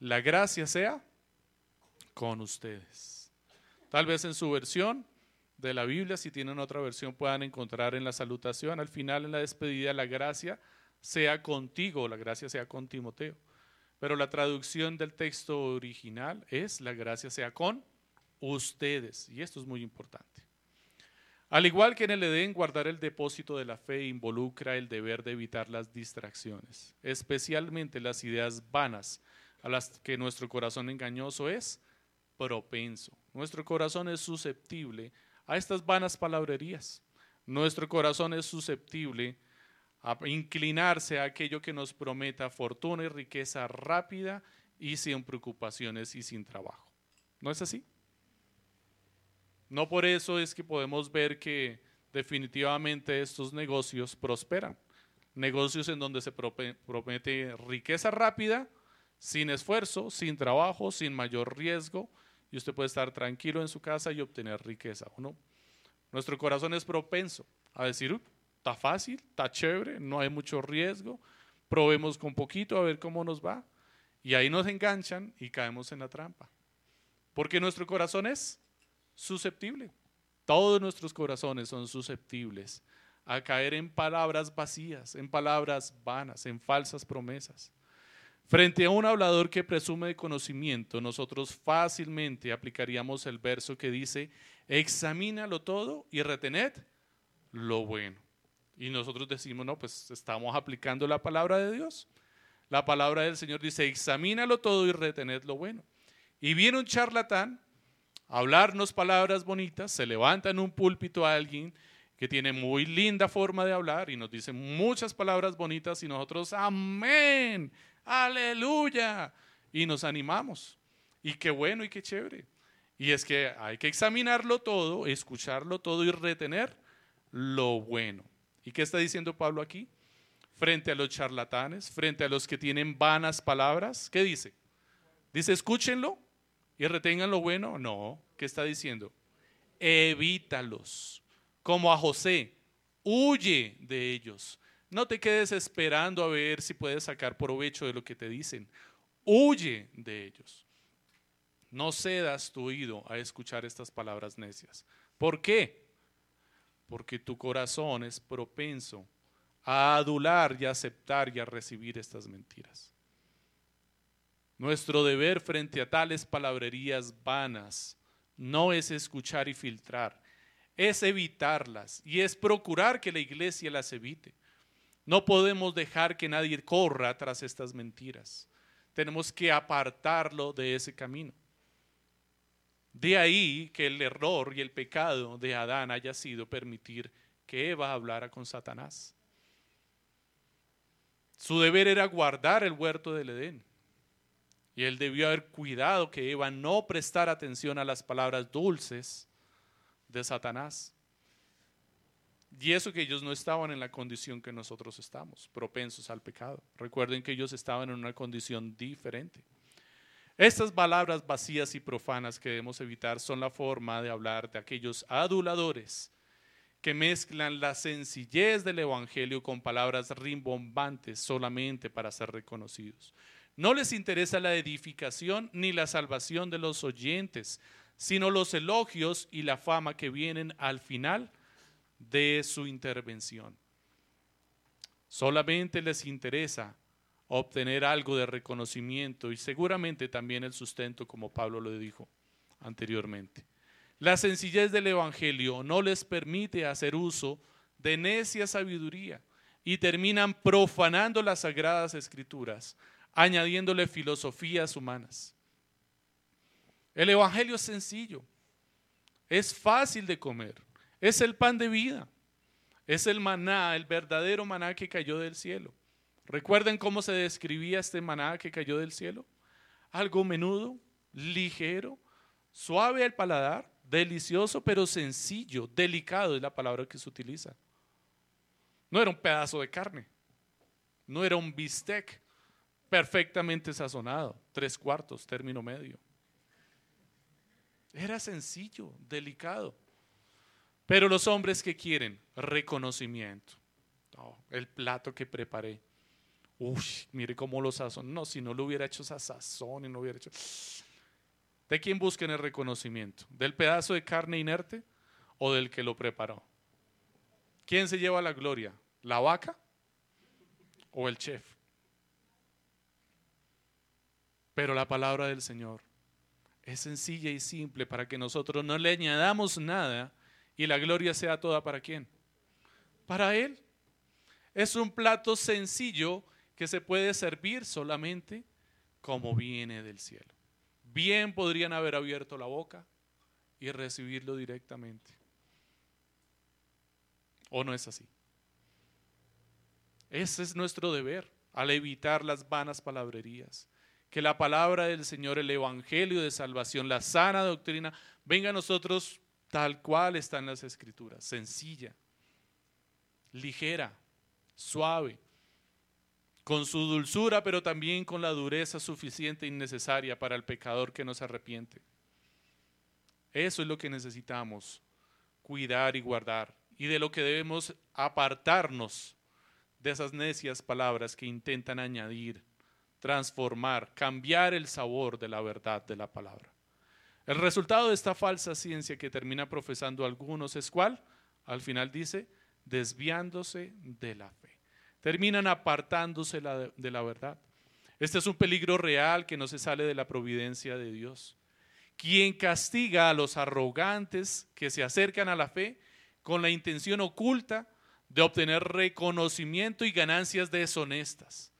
La gracia sea con ustedes. Tal vez en su versión de la Biblia, si tienen otra versión, puedan encontrar en la salutación, al final en la despedida, la gracia sea contigo, la gracia sea con Timoteo. Pero la traducción del texto original es la gracia sea con ustedes. Y esto es muy importante. Al igual que en el Edén, guardar el depósito de la fe involucra el deber de evitar las distracciones, especialmente las ideas vanas a las que nuestro corazón engañoso es propenso. Nuestro corazón es susceptible a estas vanas palabrerías. Nuestro corazón es susceptible a inclinarse a aquello que nos prometa fortuna y riqueza rápida y sin preocupaciones y sin trabajo. ¿No es así? No por eso es que podemos ver que definitivamente estos negocios prosperan. Negocios en donde se promete riqueza rápida, sin esfuerzo, sin trabajo, sin mayor riesgo, y usted puede estar tranquilo en su casa y obtener riqueza, ¿o no? Nuestro corazón es propenso a decir, está fácil, está chévere, no hay mucho riesgo, probemos con poquito a ver cómo nos va. Y ahí nos enganchan y caemos en la trampa. Porque nuestro corazón es susceptible. Todos nuestros corazones son susceptibles a caer en palabras vacías, en palabras vanas, en falsas promesas. Frente a un hablador que presume de conocimiento, nosotros fácilmente aplicaríamos el verso que dice, examínalo todo y retened lo bueno. Y nosotros decimos, no, pues estamos aplicando la palabra de Dios. La palabra del Señor dice, examínalo todo y retened lo bueno. Y viene un charlatán hablarnos palabras bonitas, se levanta en un púlpito a alguien que tiene muy linda forma de hablar y nos dice muchas palabras bonitas y nosotros, amén, aleluya, y nos animamos. Y qué bueno y qué chévere. Y es que hay que examinarlo todo, escucharlo todo y retener lo bueno. ¿Y qué está diciendo Pablo aquí? Frente a los charlatanes, frente a los que tienen vanas palabras, ¿qué dice? Dice, escúchenlo y retengan lo bueno. No, ¿qué está diciendo? Evítalos. Como a José, huye de ellos. No te quedes esperando a ver si puedes sacar provecho de lo que te dicen. Huye de ellos. No cedas tu oído a escuchar estas palabras necias. ¿Por qué? Porque tu corazón es propenso a adular y aceptar y a recibir estas mentiras. Nuestro deber frente a tales palabrerías vanas no es escuchar y filtrar, es evitarlas y es procurar que la iglesia las evite. No podemos dejar que nadie corra tras estas mentiras. Tenemos que apartarlo de ese camino. De ahí que el error y el pecado de Adán haya sido permitir que Eva hablara con Satanás. Su deber era guardar el huerto del Edén. Y él debió haber cuidado que Eva no prestara atención a las palabras dulces de Satanás. Y eso que ellos no estaban en la condición que nosotros estamos, propensos al pecado. Recuerden que ellos estaban en una condición diferente. Estas palabras vacías y profanas que debemos evitar son la forma de hablar de aquellos aduladores que mezclan la sencillez del Evangelio con palabras rimbombantes solamente para ser reconocidos. No les interesa la edificación ni la salvación de los oyentes, sino los elogios y la fama que vienen al final de su intervención. Solamente les interesa obtener algo de reconocimiento y seguramente también el sustento, como Pablo lo dijo anteriormente. La sencillez del Evangelio no les permite hacer uso de necia sabiduría y terminan profanando las sagradas escrituras añadiéndole filosofías humanas. El Evangelio es sencillo, es fácil de comer, es el pan de vida, es el maná, el verdadero maná que cayó del cielo. ¿Recuerden cómo se describía este maná que cayó del cielo? Algo menudo, ligero, suave al paladar, delicioso, pero sencillo, delicado es la palabra que se utiliza. No era un pedazo de carne, no era un bistec, perfectamente sazonado, tres cuartos, término medio. Era sencillo, delicado. Pero los hombres que quieren reconocimiento. el plato que preparé. Uy, mire cómo lo sazón. No, si no lo hubiera hecho esa sazón y no hubiera hecho. ¿De quién busquen el reconocimiento? ¿Del pedazo de carne inerte o del que lo preparó? ¿Quién se lleva la gloria? ¿La vaca o el chef? Pero la palabra del Señor es sencilla y simple para que nosotros no le añadamos nada y la gloria sea toda para quién? Para Él. Es un plato sencillo que se puede servir solamente como viene del cielo. Bien podrían haber abierto la boca y recibirlo directamente. ¿O no es así? Ese es nuestro deber al evitar las vanas palabrerías. Que la palabra del Señor, el Evangelio de salvación, la sana doctrina, venga a nosotros tal cual está en las Escrituras, sencilla, ligera, suave, con su dulzura, pero también con la dureza suficiente y necesaria para el pecador que nos arrepiente. Eso es lo que necesitamos cuidar y guardar y de lo que debemos apartarnos de esas necias palabras que intentan añadir, transformar, cambiar el sabor de la verdad de la palabra. El resultado de esta falsa ciencia que termina profesando algunos es cuál? Al final dice, desviándose de la fe terminan apartándose de la verdad. Este es un peligro real que no se sale de la providencia de Dios. Quien castiga a los arrogantes que se acercan a la fe con la intención oculta de obtener reconocimiento y ganancias deshonestas.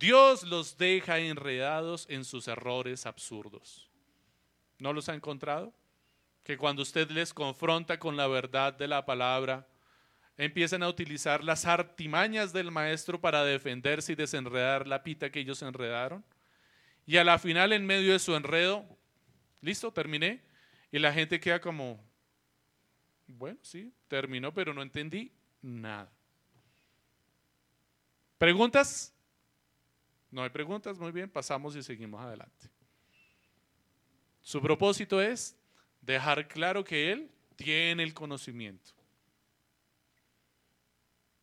Dios los deja enredados en sus errores absurdos. ¿No los ha encontrado? Que cuando usted les confronta con la verdad de la palabra, empiezan a utilizar las artimañas del maestro para defenderse y desenredar la pita que ellos enredaron. Y a la final, en medio de su enredo, listo, terminé. Y la gente queda como, bueno, sí, terminó, pero no entendí nada. ¿Preguntas? No hay preguntas, muy bien, pasamos y seguimos adelante. Su propósito es dejar claro que Él tiene el conocimiento.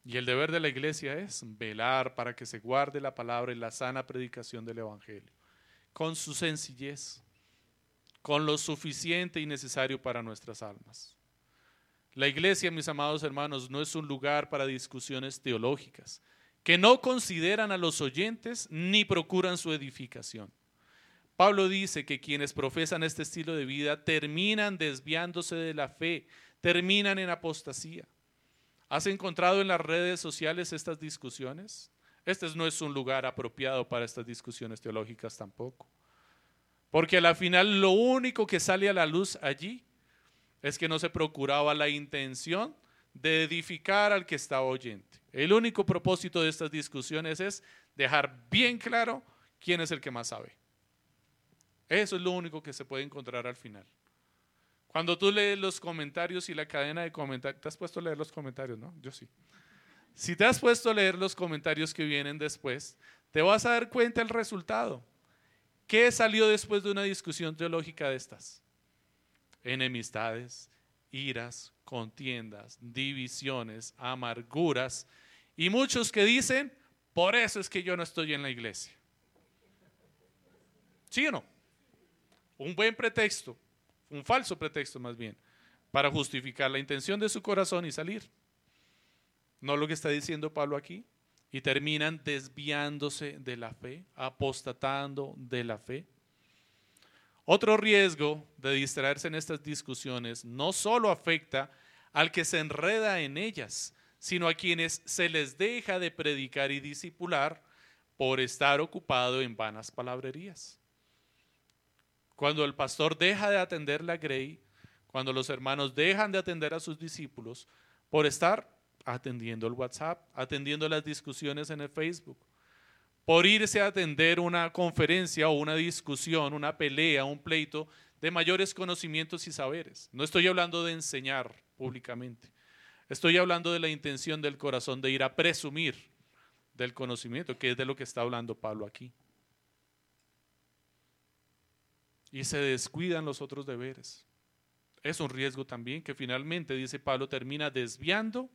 Y el deber de la iglesia es velar para que se guarde la palabra y la sana predicación del Evangelio, con su sencillez, con lo suficiente y necesario para nuestras almas. La iglesia, mis amados hermanos, no es un lugar para discusiones teológicas, que no consideran a los oyentes ni procuran su edificación. Pablo dice que quienes profesan este estilo de vida terminan desviándose de la fe, terminan en apostasía. ¿Has encontrado en las redes sociales estas discusiones? Este no es un lugar apropiado para estas discusiones teológicas tampoco. Porque a la final lo único que sale a la luz allí es que no se procuraba la intención de edificar al que estaba oyente. El único propósito de estas discusiones es dejar bien claro quién es el que más sabe. Eso es lo único que se puede encontrar al final. Cuando tú lees los comentarios y la cadena de comentarios, te has puesto a leer los comentarios, ¿no? Yo sí. Si te has puesto a leer los comentarios que vienen después, te vas a dar cuenta del resultado. ¿Qué salió después de una discusión teológica de estas? Enemistades, iras, contiendas, divisiones, amarguras y muchos que dicen, por eso es que yo no estoy en la iglesia. ¿Sí o no? Un buen pretexto un falso pretexto más bien, para justificar la intención de su corazón y salir. ¿No lo que está diciendo Pablo aquí? Y terminan desviándose de la fe, apostatando de la fe. Otro riesgo de distraerse en estas discusiones no solo afecta al que se enreda en ellas, sino a quienes se les deja de predicar y discipular por estar ocupado en vanas palabrerías. Cuando el pastor deja de atender la grey, cuando los hermanos dejan de atender a sus discípulos por estar atendiendo el WhatsApp, atendiendo las discusiones en el Facebook, por irse a atender una conferencia o una discusión, una pelea, un pleito de mayores conocimientos y saberes. No estoy hablando de enseñar públicamente. Estoy hablando de la intención del corazón de ir a presumir del conocimiento, que es de lo que está hablando Pablo aquí. y se descuidan los otros deberes. Es un riesgo también que finalmente, dice Pablo, termina desviando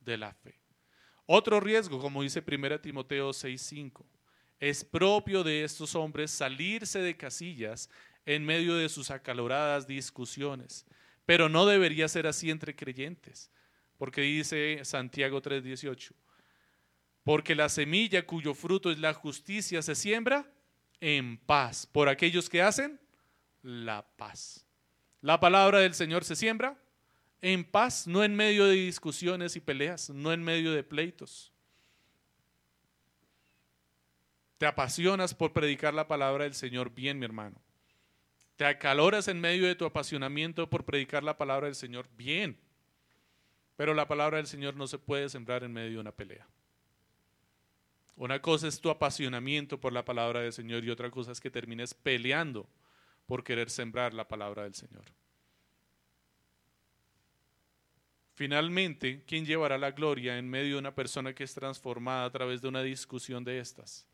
de la fe. Otro riesgo, como dice 1 Timoteo 6:5, es propio de estos hombres salirse de casillas en medio de sus acaloradas discusiones, pero no debería ser así entre creyentes, porque dice Santiago 3:18, porque la semilla cuyo fruto es la justicia se siembra en paz por aquellos que hacen la paz. La palabra del Señor se siembra en paz, no en medio de discusiones y peleas, no en medio de pleitos. Te apasionas por predicar la palabra del Señor bien, mi hermano. Te acaloras en medio de tu apasionamiento por predicar la palabra del Señor bien. Pero la palabra del Señor no se puede sembrar en medio de una pelea. Una cosa es tu apasionamiento por la palabra del Señor y otra cosa es que termines peleando por querer sembrar la palabra del Señor. Finalmente, ¿quién llevará la gloria en medio de una persona que es transformada a través de una discusión de estas?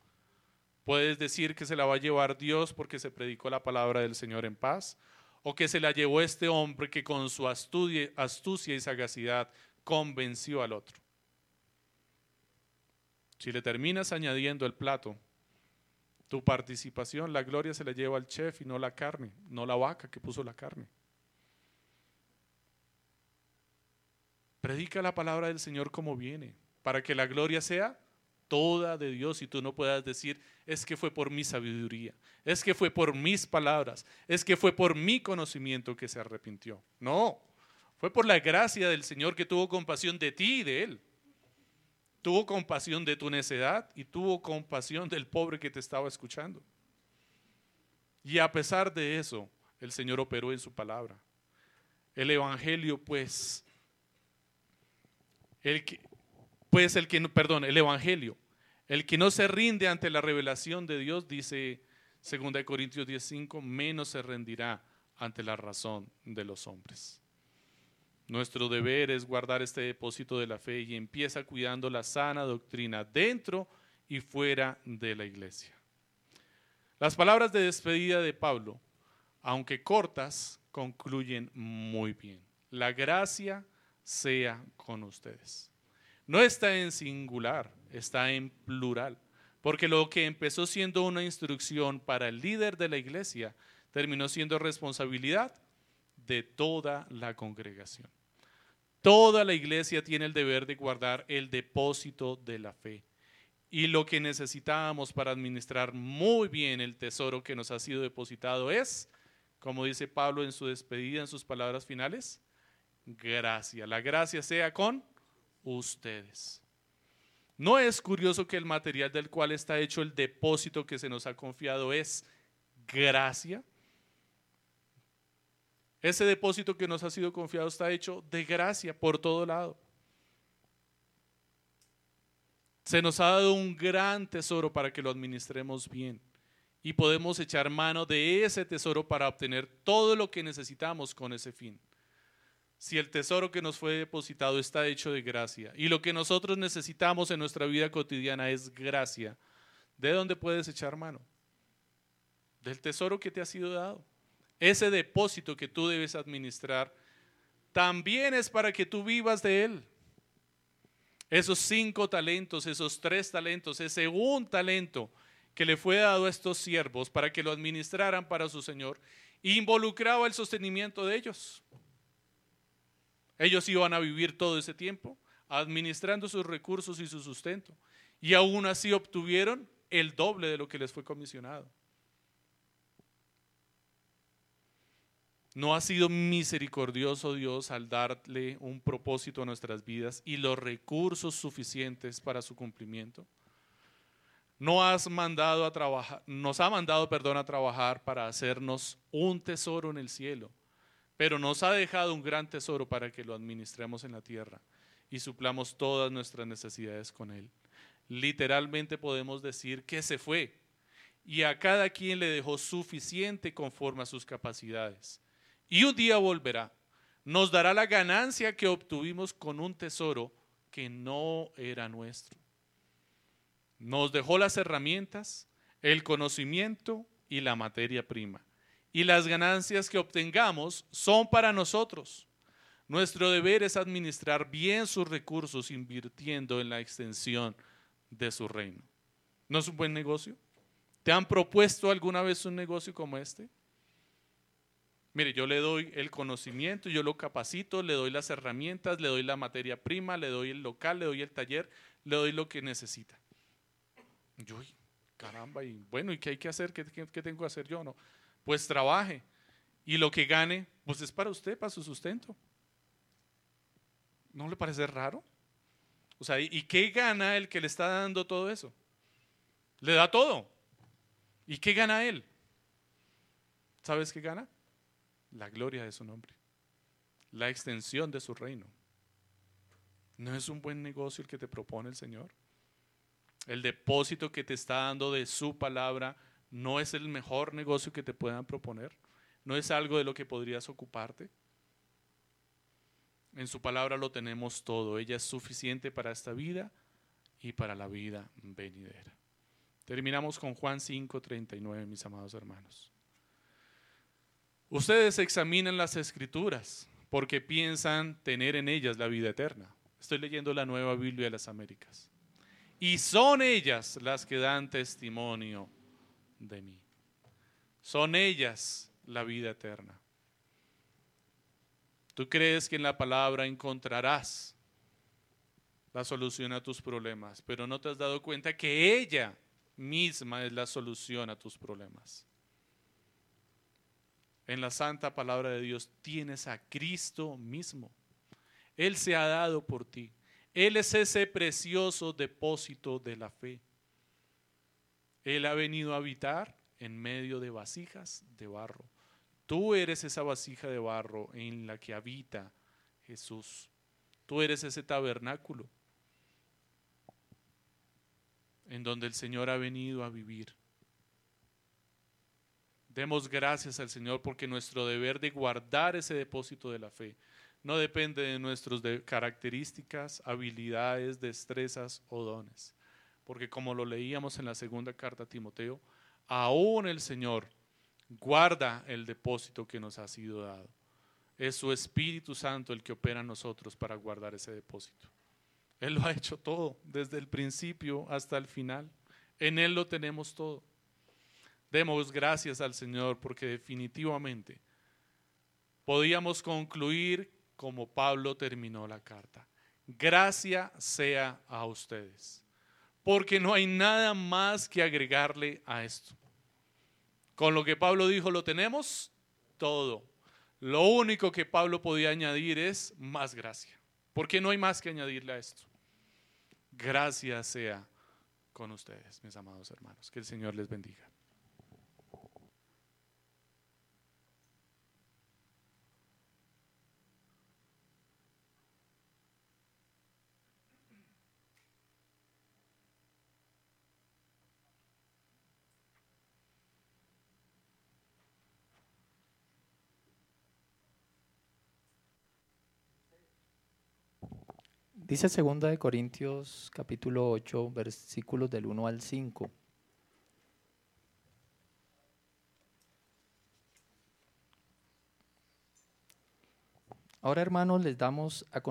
Puedes decir que se la va a llevar Dios porque se predicó la palabra del Señor en paz, o que se la llevó este hombre que con su astucia y sagacidad convenció al otro. Si le terminas añadiendo el plato, tu participación, la gloria se la lleva al chef y no la carne, no la vaca que puso la carne. Predica la palabra del Señor como viene, para que la gloria sea toda de Dios y tú no puedas decir, es que fue por mi sabiduría, es que fue por mis palabras, es que fue por mi conocimiento que se arrepintió. No, fue por la gracia del Señor que tuvo compasión de ti y de Él. Tuvo compasión de tu necedad y tuvo compasión del pobre que te estaba escuchando. Y a pesar de eso, el Señor operó en su palabra. El Evangelio, pues, el que, pues el que, perdón, el Evangelio, el que no se rinde ante la revelación de Dios, dice 2 Corintios 10:5, menos se rendirá ante la razón de los hombres. Nuestro deber es guardar este depósito de la fe y empieza cuidando la sana doctrina dentro y fuera de la iglesia. Las palabras de despedida de Pablo, aunque cortas, concluyen muy bien. La gracia sea con ustedes. No está en singular, está en plural, porque lo que empezó siendo una instrucción para el líder de la iglesia terminó siendo responsabilidad de toda la congregación. Toda la iglesia tiene el deber de guardar el depósito de la fe. Y lo que necesitamos para administrar muy bien el tesoro que nos ha sido depositado es, como dice Pablo en su despedida, en sus palabras finales, gracia. La gracia sea con ustedes. ¿No es curioso que el material del cual está hecho el depósito que se nos ha confiado es gracia? Ese depósito que nos ha sido confiado está hecho de gracia por todo lado. Se nos ha dado un gran tesoro para que lo administremos bien y podemos echar mano de ese tesoro para obtener todo lo que necesitamos con ese fin si el tesoro que nos fue depositado está hecho de gracia y lo que nosotros necesitamos en nuestra vida cotidiana es gracia, ¿de dónde puedes echar mano? Del tesoro que te ha sido dado. Ese depósito que tú debes administrar también es para que tú vivas de él. Esos cinco talentos, esos tres talentos, ese un talento que le fue dado a estos siervos para que lo administraran para su Señor, involucraba el sostenimiento de ellos. Ellos iban a vivir todo ese tiempo administrando sus recursos y su sustento. Y aún así obtuvieron el doble de lo que les fue comisionado. ¿No ha sido misericordioso Dios al darle un propósito a nuestras vidas y los recursos suficientes para su cumplimiento? No has mandado a trabajar, nos ha mandado, perdón, a trabajar para hacernos un tesoro en el cielo pero nos ha dejado un gran tesoro para que lo administremos en la tierra y suplamos todas nuestras necesidades con él. Literalmente podemos decir que se fue y a cada quien le dejó suficiente conforme a sus capacidades. Y un día volverá, nos dará la ganancia que obtuvimos con un tesoro que no era nuestro. Nos dejó las herramientas, el conocimiento y la materia prima y las ganancias que obtengamos son para nosotros. Nuestro deber es administrar bien sus recursos invirtiendo en la extensión de su reino. ¿No es un buen negocio? ¿Te han propuesto alguna vez un negocio como este? Mire, yo le doy el conocimiento, yo lo capacito, le doy las herramientas, le doy la materia prima, le doy el local, le doy el taller, le doy lo que necesita. Yo, caramba, y bueno, ¿y qué hay que hacer? ¿Qué, tengo que hacer yo? No, pues trabaje. Y lo que gane, pues es para usted, para su sustento. ¿No le parece raro? O sea, ¿y qué gana el que le está dando todo eso? Le da todo. ¿Y qué gana él? ¿Sabes qué gana? La gloria de su nombre. La extensión de su reino. ¿No es un buen negocio el que te propone el Señor? El depósito que te está dando de su palabra no es el mejor negocio que te puedan proponer. No es algo de lo que podrías ocuparte. En su palabra lo tenemos todo. Ella es suficiente para esta vida y para la vida venidera. Terminamos con Juan 5:39, mis amados hermanos. Ustedes examinan las escrituras porque piensan tener en ellas la vida eterna. Estoy leyendo la nueva Biblia de las Américas. Y son ellas las que dan testimonio de mí. Son ellas la vida eterna. Tú crees que en la palabra encontrarás la solución a tus problemas, pero no te has dado cuenta que ella misma es la solución a tus problemas. En la santa palabra de Dios tienes a Cristo mismo. Él se ha dado por ti. Él es ese precioso depósito de la fe. Él ha venido a habitar en medio de vasijas de barro. Tú eres esa vasija de barro en la que habita Jesús. Tú eres ese tabernáculo en donde el Señor ha venido a vivir. Demos gracias al Señor porque nuestro deber de guardar ese depósito de la fe no depende de nuestras características, habilidades, destrezas o dones. Porque como lo leíamos en la segunda carta a Timoteo, aún el Señor guarda el depósito que nos ha sido dado. Es su Espíritu Santo el que opera en nosotros para guardar ese depósito. Él lo ha hecho todo, desde el principio hasta el final. En Él lo tenemos todo. Demos gracias al Señor porque definitivamente podíamos concluir como Pablo terminó la carta. Gracia sea a ustedes, porque no hay nada más que agregarle a esto. Con lo que Pablo dijo, lo tenemos todo. Lo único que Pablo podía añadir es más gracia, porque no hay más que añadirle a esto. Gracia sea con ustedes, mis amados hermanos. Que el Señor les bendiga. Dice segunda de Corintios capítulo 8 versículos del 1 al 5. Ahora hermanos les damos a